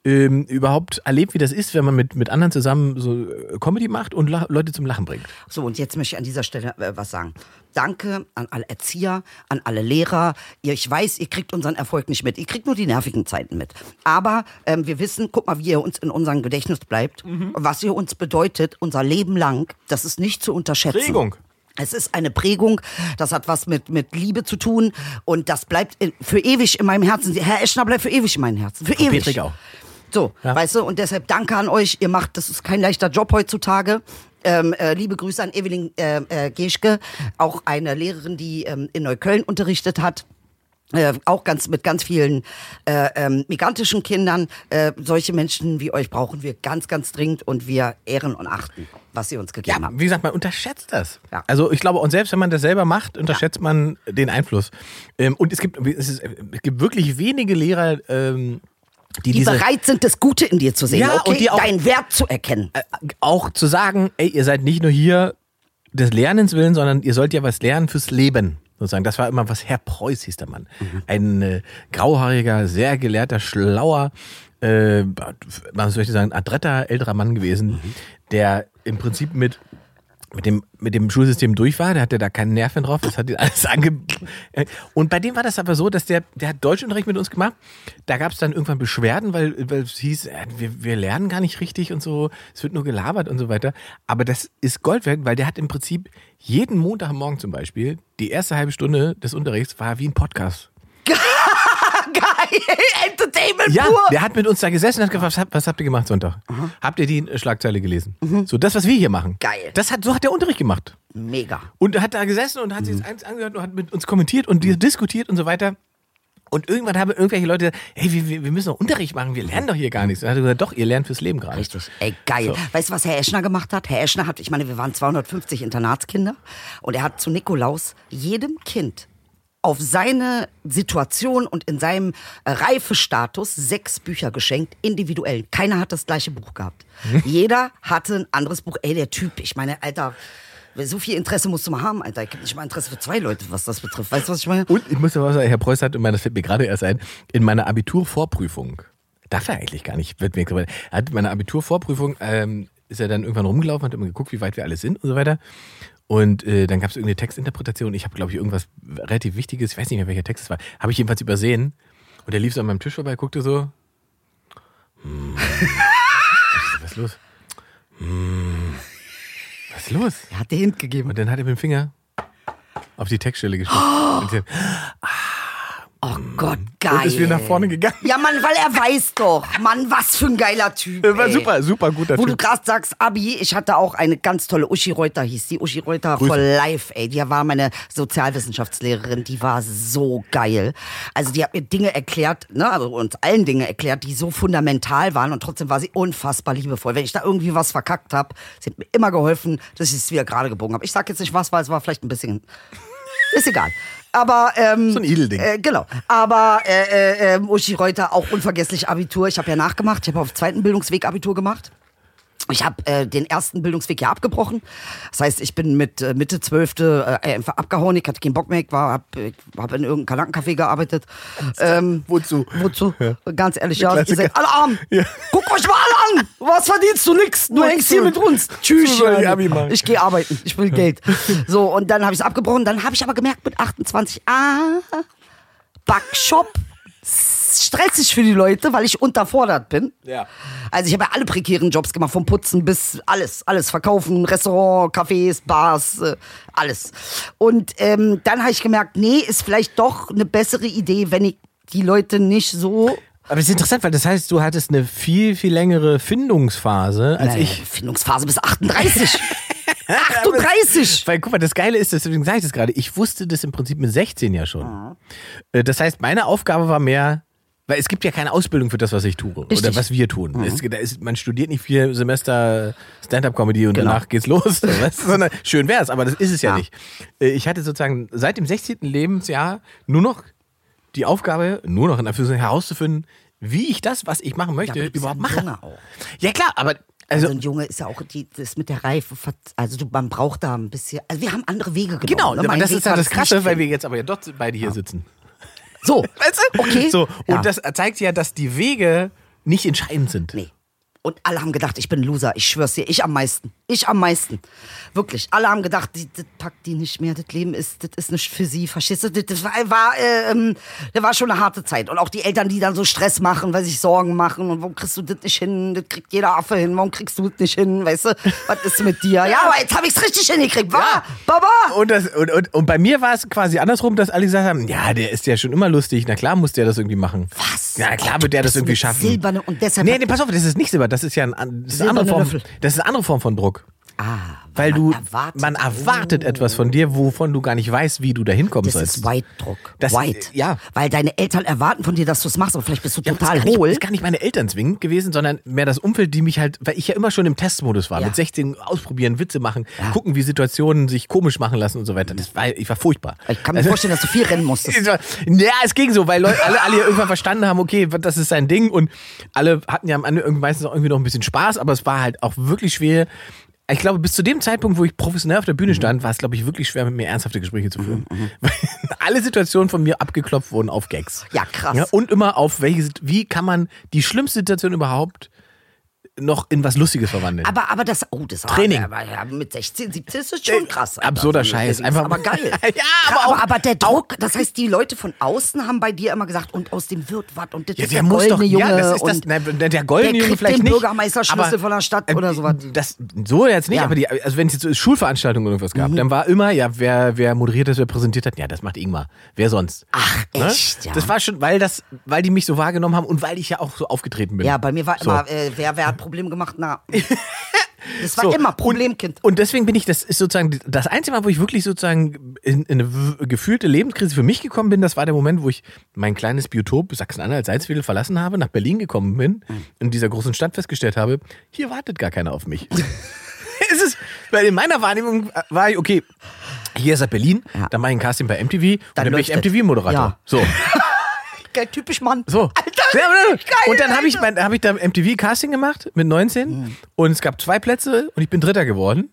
ähm, überhaupt erlebt, wie das ist, wenn man mit, mit anderen zusammen so äh, Comedy macht und La Leute zum Lachen bringt. So, und jetzt möchte ich an dieser Stelle äh, was sagen. Danke an alle Erzieher, an alle Lehrer. Ihr, ich weiß, ihr kriegt unseren Erfolg nicht mit. Ihr kriegt nur die nervigen Zeiten mit. Aber ähm, wir wissen, guck mal, wie ihr uns in unserem Gedächtnis bleibt, was ihr uns bedeutet, unser Leben lang. Das ist nicht zu unterschätzen. Prägung. Es ist eine Prägung, das hat was mit, mit Liebe zu tun und das bleibt für ewig in meinem Herzen. Herr Eschner bleibt für ewig in meinem Herzen. Für ewig. Petrik auch. So, Ja. weißt du, und deshalb danke an euch. Ihr macht, das ist kein leichter Job heutzutage. Ähm, äh, liebe Grüße an Evelyn äh, äh, Geschke, auch eine Lehrerin, die ähm, in Neukölln unterrichtet hat. Äh, auch ganz mit ganz vielen äh, ähm, migrantischen Kindern. Äh, solche Menschen wie euch brauchen wir ganz, ganz dringend und wir ehren und achten, was ihr uns gegeben Ja, habt. wie gesagt, man unterschätzt das. Ja. Also ich glaube, und selbst wenn man das selber macht, unterschätzt man den Einfluss. Ähm, und es gibt, es, ist, es gibt wirklich wenige Lehrer, ähm, die, Die bereit sind, das Gute in dir zu sehen, Ja, okay? und die auch- deinen Wert zu erkennen. äh, auch zu sagen, ey, ihr seid nicht nur hier des Lernens willen, sondern ihr sollt ja was lernen fürs Leben. Sozusagen. Das war immer was Herr Preuß hieß der Mann. Ein äh, grauhaariger, sehr gelehrter, schlauer, äh, man möchte sagen, adretter, älterer Mann gewesen, der im Prinzip mit mit dem, mit dem Schulsystem durch war, der hatte da keinen Nerv mehr drauf, das hat ihn alles ange... Und bei dem war das aber so, dass der, der hat Deutschunterricht mit uns gemacht, da gab es dann irgendwann Beschwerden, weil, weil es hieß, äh, wir, wir lernen gar nicht richtig und so, es wird nur gelabert und so weiter. Aber das ist Gold wert, weil der hat im Prinzip jeden Montagmorgen zum Beispiel, die erste halbe Stunde des Unterrichts war wie ein Podcast. Geil, Entertainment Ja, pur. der hat mit uns da gesessen und hat gefragt, was, habt- was habt ihr gemacht Sonntag? Habt ihr die Schlagzeile gelesen? So das, was wir hier machen. Geil. Das hat, so hat der Unterricht gemacht. Mega. Und er hat da gesessen und hat sich das eins angehört und hat mit uns kommentiert und die- diskutiert und so weiter. Und irgendwann haben irgendwelche Leute gesagt, hey, wir, wir- müssen doch Unterricht machen, wir lernen doch hier gar nichts. Und dann hat er gesagt, doch, ihr lernt fürs Leben gerade. Richtig. Ey, geil. So. Weißt du, was Herr Eschner gemacht hat? Herr Eschner hat, ich meine, wir waren 250 Internatskinder und er hat zu Nikolaus jedem Kind auf seine Situation und in seinem äh, Reifestatus sechs Bücher geschenkt, individuell. Keiner hat das gleiche Buch gehabt. Jeder hatte ein anderes Buch. Ey, der Typ, ich meine, Alter, so viel Interesse musst du mal haben, Alter. Ich habe nicht mal Interesse für zwei Leute, was das betrifft. Weißt du, was ich meine? Und ich muss aber sagen, Herr Preuß hat, und das fällt mir gerade erst ein, in meiner Abiturvorprüfung, darf er eigentlich gar nicht, wird mir hat in meiner Abiturvorprüfung, ähm, ist er dann irgendwann rumgelaufen, hat immer geguckt, wie weit wir alle sind und so weiter. Und äh, dann gab es irgendeine Textinterpretation. Ich habe, glaube ich, irgendwas relativ Wichtiges, ich weiß nicht mehr, welcher Text es war, habe ich jedenfalls übersehen. Und er lief so an meinem Tisch vorbei, guckte so. Hm, was ist los? Hm, was ist los? Er hat den Hint gegeben. Und dann hat er mit dem Finger auf die Textstelle gespielt. Und sie- ah, Oh Gott, geil. Und ist wieder nach vorne gegangen. Ja, Mann, weil er weiß doch. Mann, was für ein geiler Typ. War ey. super, super guter Wo du Typ. gerade sagst, Abi, ich hatte auch eine ganz tolle Uschi Reuter, hieß die Uschi Reuter Grüße. for life, ey. Die war meine Sozialwissenschaftslehrerin, die war so geil. Also die hat mir Dinge erklärt, ne, also uns allen Dinge erklärt, die so fundamental waren und trotzdem war sie unfassbar liebevoll. Wenn ich da irgendwie was verkackt habe, sie hat mir immer geholfen, dass ich es wieder gerade gebogen habe. Ich sag jetzt nicht was, weil es war vielleicht ein bisschen, ist egal. Aber ähm, So ein Edelding. Äh, genau. Aber äh, äh, äh, Uschi Reuter auch unvergesslich Abitur. Ich habe ja nachgemacht. Ich habe auf zweiten Bildungsweg Abitur gemacht. Ich habe äh, den ersten Bildungsweg ja abgebrochen. Das heißt, ich bin mit äh, Mitte zwölfte äh, einfach abgehauen. Ich hatte keinen Bock mehr. Ich war, hab, ich hab in irgendeinem Krankencafé gearbeitet. Ähm, Wozu? Wozu? Ganz ehrlich, ja. Ihr seid alle arm. Ja. Guckt euch mal alle an. Was verdienst du nix? Du hängst hier mit uns. Tschüss. Ich gehe arbeiten. Ich will Geld. So, und dann habe ich es abgebrochen. Dann habe ich aber gemerkt mit 28, ah, Backshop. Stressig für die Leute, weil ich unterfordert bin. Ja. Also ich habe ja alle prekären Jobs gemacht, vom Putzen bis alles, alles verkaufen, Restaurant, Cafés, Bars, äh, alles. Und ähm, dann habe ich gemerkt, nee, ist vielleicht doch eine bessere Idee, wenn ich die Leute nicht so Aber es ist interessant, weil das heißt, du hattest eine viel, viel längere Findungsphase als Naja, ich. Findungsphase bis 38. 38. Weil guck mal, das Geile ist, deswegen sage ich das gerade, ich wusste das im Prinzip mit 16 ja schon. Äh, Das heißt, meine Aufgabe war mehr, weil es gibt ja keine Ausbildung für das, was ich tue oder Richtig. was wir tun. Es, da ist, man studiert nicht vier Semester Stand-up-Comedy und Genau. danach geht's los, weißt sondern schön wär's, aber das ist es ja, Ja. nicht. Äh, Ich hatte sozusagen seit dem 16. Lebensjahr nur noch die Aufgabe, nur noch in Anführungszeichen herauszufinden, wie ich das, was ich machen möchte, überhaupt ja ein mache. Auch. Ja klar, aber Also also ein Junge ist ja auch die, das mit der Reife, also du, man braucht da ein bisschen, also wir haben andere Wege genommen. genau, ne? aber das Weg ist ja das Krasse, weil wir jetzt aber ja dort beide hier sitzen. So, Weißt du? okay. So, und Ja. das zeigt ja, dass die Wege nicht entscheidend sind. Nee. Und alle haben gedacht, ich bin Loser. Ich schwör's dir, ich am meisten. Ich am meisten. Wirklich. Alle haben gedacht, die, das packt die nicht mehr. Das Leben ist, das ist nicht für sie. Verstehst du? Das, war, war, äh, ähm, das war schon eine harte Zeit. Und auch die Eltern, die dann so Stress machen, weil sich Sorgen machen. Und warum kriegst du das nicht hin? Das kriegt jeder Affe hin. Warum kriegst du das nicht hin? Weißt du? Was ist mit dir? Ja, aber jetzt habe ich's richtig hingekriegt. War? Ja. Baba? Und, das, und, und, und bei mir war es quasi andersrum, dass alle gesagt haben, ja, der ist ja schon immer lustig, na klar muss der das irgendwie machen. Was? Ja, klar wird der du das irgendwie schaffen. silberne und deshalb Nee, nee, pass auf, das ist nicht silber, das ist ja ein, das ist eine, andere Form, Löffel. das ist eine andere Form von Druck. Ah, Weil man du, erwartet- man erwartet etwas von dir, wovon du gar nicht weißt, wie du da hinkommen Das sollst. ist White-Druck. Das- White. ja. Weil deine Eltern erwarten von dir, dass du es machst, aber vielleicht bist du Ja, total das ist gar hohl. Nicht, ist gar nicht meine Eltern zwingend gewesen, sondern mehr das Umfeld, die mich halt, weil ich ja immer schon im Testmodus war, Ja. mit 16 ausprobieren, Witze machen, gucken, wie Situationen sich komisch machen lassen und so weiter. Das war, ich war furchtbar. Ich kann mir Also- vorstellen, dass du viel rennen musstest. War- Ja, es ging so, weil Leute, alle, alle ja irgendwann verstanden haben, okay, das ist sein Ding und alle hatten ja am Ende meistens auch irgendwie noch ein bisschen Spaß, aber es war halt auch wirklich schwer. Ich glaube, bis zu dem Zeitpunkt, wo ich professionell auf der Bühne stand, war es, glaube ich, wirklich schwer, mit mir ernsthafte Gespräche zu führen. Weil alle Situationen von mir abgeklopft wurden auf Gags. Ja, krass. Ja, und immer auf welche, wie kann man die schlimmste Situation überhaupt noch in was Lustiges verwandeln? Aber, aber das, oh, das Training. Aber, ja, mit 16, 17 ist das schon krass. Alter. Absurder Also, Scheiß. Einfach- aber geil. Ja, aber aber, auch- aber der Druck, das heißt, die Leute von außen haben bei dir immer gesagt, und aus dem wird was, und das Ja, ist der der muss goldene doch, Junge. ja, das ist das, und nein, der, goldene der Junge vielleicht den nicht. Bürgermeisterschlüssel von der Stadt äh, oder sowas. Das, so jetzt nicht, Ja. aber die, also wenn es jetzt so Schulveranstaltungen oder irgendwas gab, dann war immer, ja, wer, wer moderiert das, wer präsentiert hat, ja, das macht Ingmar. Wer sonst? Ach, Ne? echt, ja. Das war schon, weil das, weil die mich so wahrgenommen haben und weil ich ja auch so aufgetreten bin. Ja, bei mir war So. immer, äh, wer, wer hat Problem gemacht? Na. Das war So, immer Problemkind. Und, und deswegen bin ich, das ist sozusagen das einzige Mal, wo ich wirklich sozusagen in, in eine gefühlte Lebenskrise für mich gekommen bin, das war der Moment, wo ich mein kleines Biotop Sachsen-Anhalt Salzwedel verlassen habe, nach Berlin gekommen bin, in dieser großen Stadt festgestellt habe, hier wartet gar keiner auf mich. es ist, weil in meiner Wahrnehmung war ich, okay, hier ist er Berlin, Ja. dann mache ich ein Casting bei MTV und dann, bin ich. MTV-Moderator. Ja. So. Geil, typisch Mann. So. Alter, geil, und dann habe ich, mein- hab ich da MTV-Casting gemacht mit 19 und es gab zwei Plätze und ich bin Dritter geworden.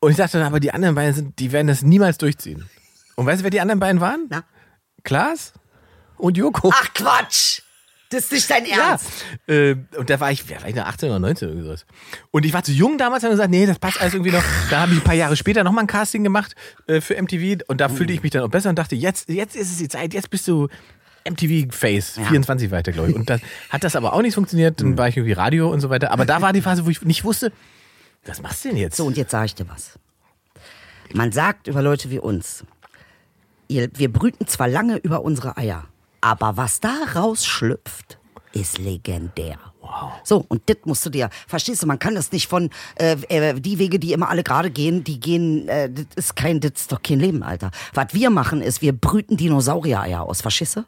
Und ich dachte dann, aber die anderen beiden sind, die werden das niemals durchziehen. Und weißt du, wer die anderen beiden waren? Na? Klaas und Joko. Ach Quatsch. Das ist nicht dein ja. Ernst. Äh, und da war ich, wer war ich noch 18 oder 19 oder sowas. Und ich war zu jung damals und habe gesagt, nee, das passt alles irgendwie noch. Da habe ich ein paar Jahre später nochmal ein Casting gemacht äh, für MTV und da fühlte ich mich dann auch besser und dachte, jetzt, jetzt ist es die Zeit, jetzt bist du MTV-Face, 24 weiter, glaube ich. Und dann hat das aber auch nicht funktioniert, dann war ich irgendwie Radio und so weiter. Aber da war die Phase, wo ich nicht wusste, was machst du denn jetzt? So, und jetzt sage ich dir was. Man sagt über Leute wie uns, wir brüten zwar lange über unsere Eier, aber was da rausschlüpft, ist legendär. So, und das musst du dir, verstehst du, man kann das nicht von, äh, äh, die Wege, die immer alle gerade gehen, die gehen, äh, das ist kein, das ist doch kein Leben, Alter. Was wir machen ist, wir brüten Dinosaurier-Eier aus, verstehst du?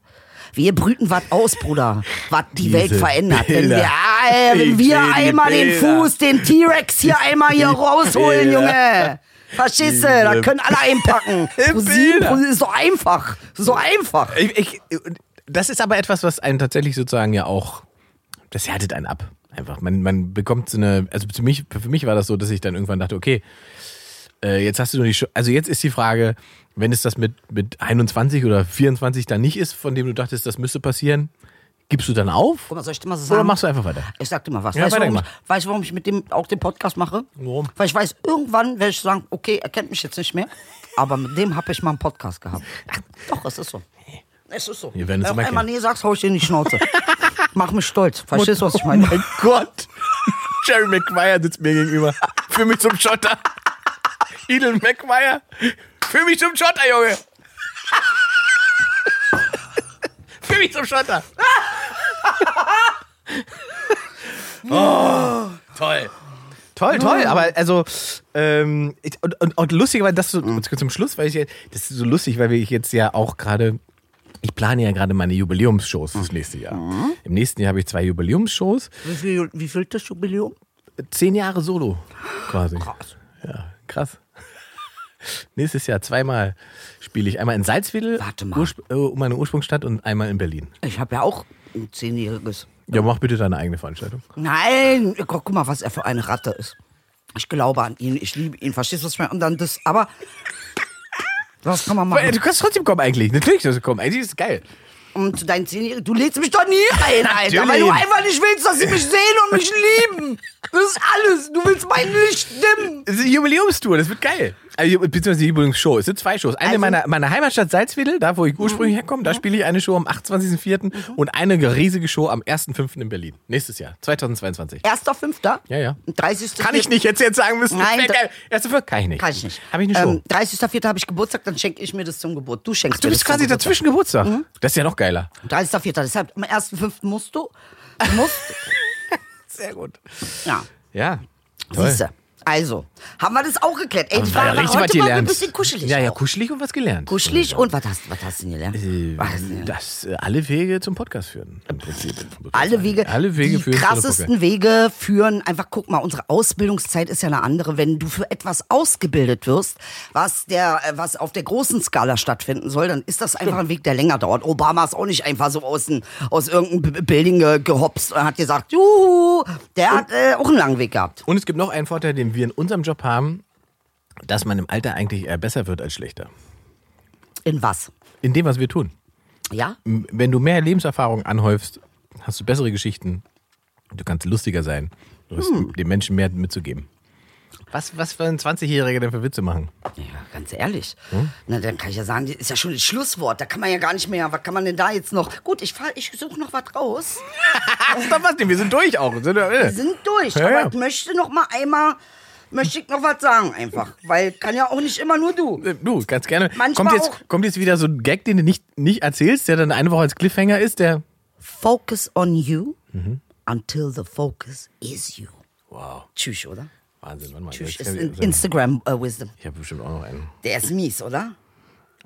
Wir brüten was aus, Bruder, was die Diese Welt verändert. Wenn wir, äh, wenn wir einmal den. Fuß, den T-Rex hier einmal hier rausholen. Junge. Verstehst du? Da können alle einpacken. ProSieben ist so einfach. So einfach. Ich, ich, das ist aber etwas, was einen tatsächlich sozusagen ja auch, das härtet einen ab. Einfach. Man, man bekommt so eine, also für mich, für mich war das so, dass ich dann irgendwann dachte, okay, äh, jetzt hast du nur die, Sch- also jetzt ist die Frage, wenn es das mit, mit 21 oder 24 dann nicht ist, von dem du dachtest, das müsste passieren, gibst du dann auf? Guck mal, soll ich dir mal so Oder sagen? machst du einfach weiter? Ich sag dir mal was. Ja, weißt, du, warum ich, weißt warum ich mit dem auch den Podcast mache? Warum? Weil ich weiß, irgendwann werde ich sagen, okay, er kennt mich jetzt nicht mehr, aber mit dem habe ich mal einen Podcast gehabt. Doch, es ist so. Es ist so. Wir werden uns Wenn du immer einmal nee sagst, hau ich dir in die Schnauze. Mach mich stolz. Verstehst du, was ich meine? Oh mein Gott! Jerry Maguire sitzt mir gegenüber. Führ mich zum Schotter. Edel Maguire. Führ mich zum Schotter, Junge. Führ mich zum Schotter. Oh, toll. Toll, toll, aber also ähm, und, und, und lustigerweise, das so, zum Schluss, weil ich ja- das ist so lustig, weil wir jetzt ja auch gerade, ich plane ja gerade meine Jubiläumsshows fürs nächste Jahr. Im nächsten Jahr habe ich zwei Jubiläumsshows, Wie viel, wie viel das Jubiläum? zehn Jahre Solo quasi. Krass. Ja, krass. Nächstes Jahr zweimal spiele ich einmal in Salzwedel, Warte mal. Ursp äh, meine Ursprungsstadt, und einmal in Berlin. Ich habe ja auch ein zehnjähriges. Ja, mach bitte deine eigene Veranstaltung. Nein, guck, guck mal, was er für eine Ratte ist. Ich glaube an ihn, ich liebe ihn, verstehst du, was ich meine? Und dann das, aber was kann man machen? Du kannst trotzdem kommen eigentlich. Natürlich kannst du kommen. Eigentlich ist es geil. Und zu deinen Zehnjährigen, du lädst mich doch nie ein, Alter, Natürlich. weil du einfach nicht willst, dass sie mich sehen und mich lieben. Das ist alles. Du willst mein Licht dimmen. Es ist eine Jubiläumstour, das wird geil. Also, beziehungsweise die Jubiläumsshow. Es sind zwei Shows. Eine Also- meiner, meiner Heimatstadt Salzwedel, da wo ich ursprünglich herkomme, da spiele ich eine Show am 28.04. und eine riesige Show am 1.05. in Berlin. Nächstes Jahr, 2022. Erster, fünfter? Ja, ja. 30. Kann ich nicht jetzt, jetzt sagen müssen. Nein. Erste Fünf kann ich nicht. Kann ich nicht. Habe ich eine Show. Ähm, 30.04. habe ich Geburtstag, dann schenke ich mir das zum Geburt. Du schenkst du mir bist quasi dazwischen Geburtstag. Das ist ja noch geiler. 30.04. Deshalb am 1.05. musst du. Du musst. Sehr gut. ja. Ja. Toll. Siehste. Also, haben wir das auch geklärt. Ey, die war ja richtig was heute mal ein gelernt. bisschen kuschelig. Ja, ja, kuschelig und was gelernt. Kuschelig und was hast, was hast du denn gelernt? Äh, Was denn dass äh, alle Wege zum Podcast führen. Im Prinzip. Alle Wege, Alle Wege die führen zu einem krassesten Wege führen, einfach guck mal, unsere Ausbildungszeit ist ja eine andere. Wenn du für etwas ausgebildet wirst, was der, äh, was auf der großen Skala stattfinden soll, dann ist das einfach ein Weg, der länger dauert. Obama ist auch nicht einfach so aus, ein, aus irgendeinem B- Building ge- gehopst und hat gesagt, juhu, der hat äh, auch einen langen Weg gehabt. Und es gibt noch einen Vorteil, den wir in unserem Job haben, dass man im Alter eigentlich eher besser wird als schlechter. In was? In dem, was wir tun. Ja? Wenn du mehr Lebenserfahrung anhäufst, hast du bessere Geschichten. Du kannst lustiger sein. Du hast Hm. den Menschen mehr mitzugeben. Was, was für ein 20-Jähriger denn für Witze machen? Ja, ganz ehrlich. Hm? Na, dann kann ich ja sagen, das ist ja schon das Schlusswort. Da kann man ja gar nicht mehr. Was kann man denn da jetzt noch? Gut, ich fahr, ich suche noch was raus. Doch was denn? Wir sind durch auch. Sind, Wir sind durch. Ja, aber ja. ich möchte noch mal einmal, möchte ich noch was sagen einfach. Weil kann ja auch nicht immer nur du. Äh, Du, ganz gerne. Manchmal Kommt jetzt, auch- kommt jetzt wieder so ein Gag, den du nicht, nicht erzählst, der dann eine Woche als Cliffhanger ist, der. Focus on you Mhm. until the focus is you. Wow. Tschüss, oder? Wahnsinn, warte mal. Tschüss ist in Instagram äh, Wisdom. Ich habe bestimmt auch noch einen. Der ist mies, oder?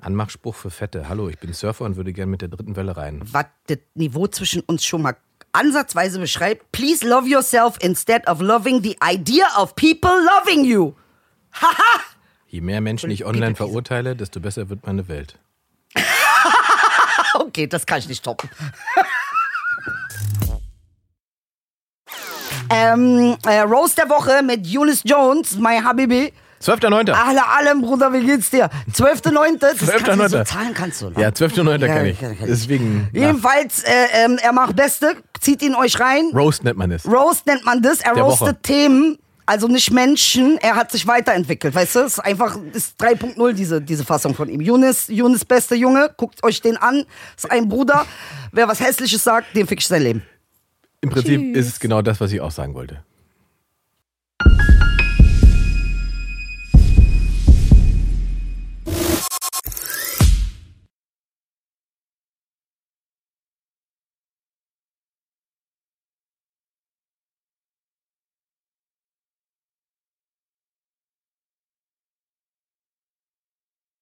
Anmachspruch für Fette. Hallo, ich bin Surfer und würde gerne mit der dritten Welle rein. Was das Niveau zwischen uns schon mal ansatzweise beschreibt. Please love yourself instead of loving the idea of people loving you. Je mehr Menschen ich online verurteile, desto besser wird meine Welt. Okay, das kann ich nicht toppen. ähm, äh, Rose der Woche mit Eunice Jones, my Habibi. 12.9. Alle, allem, Bruder, wie geht's dir? 12.9. Das 12.9.. kannst du so Zahlen kannst du, ne? Ja, 12.9. Ja, kann ich. kann- kann ich. Deswegen. Jedenfalls, äh, ähm, er macht Beste, zieht ihn euch rein. Roast nennt man es. Roast nennt man das. Er Der roastet Woche. Themen, also nicht Menschen. Er hat sich weiterentwickelt, weißt du? Es ist einfach ist 3.0 diese, diese Fassung von ihm. Yunus, Yunus, beste Junge, guckt euch den an. Ist ein Bruder. Wer was Hässliches sagt, dem fick ich sein Leben. Im Prinzip ist es genau das, was ich auch sagen wollte.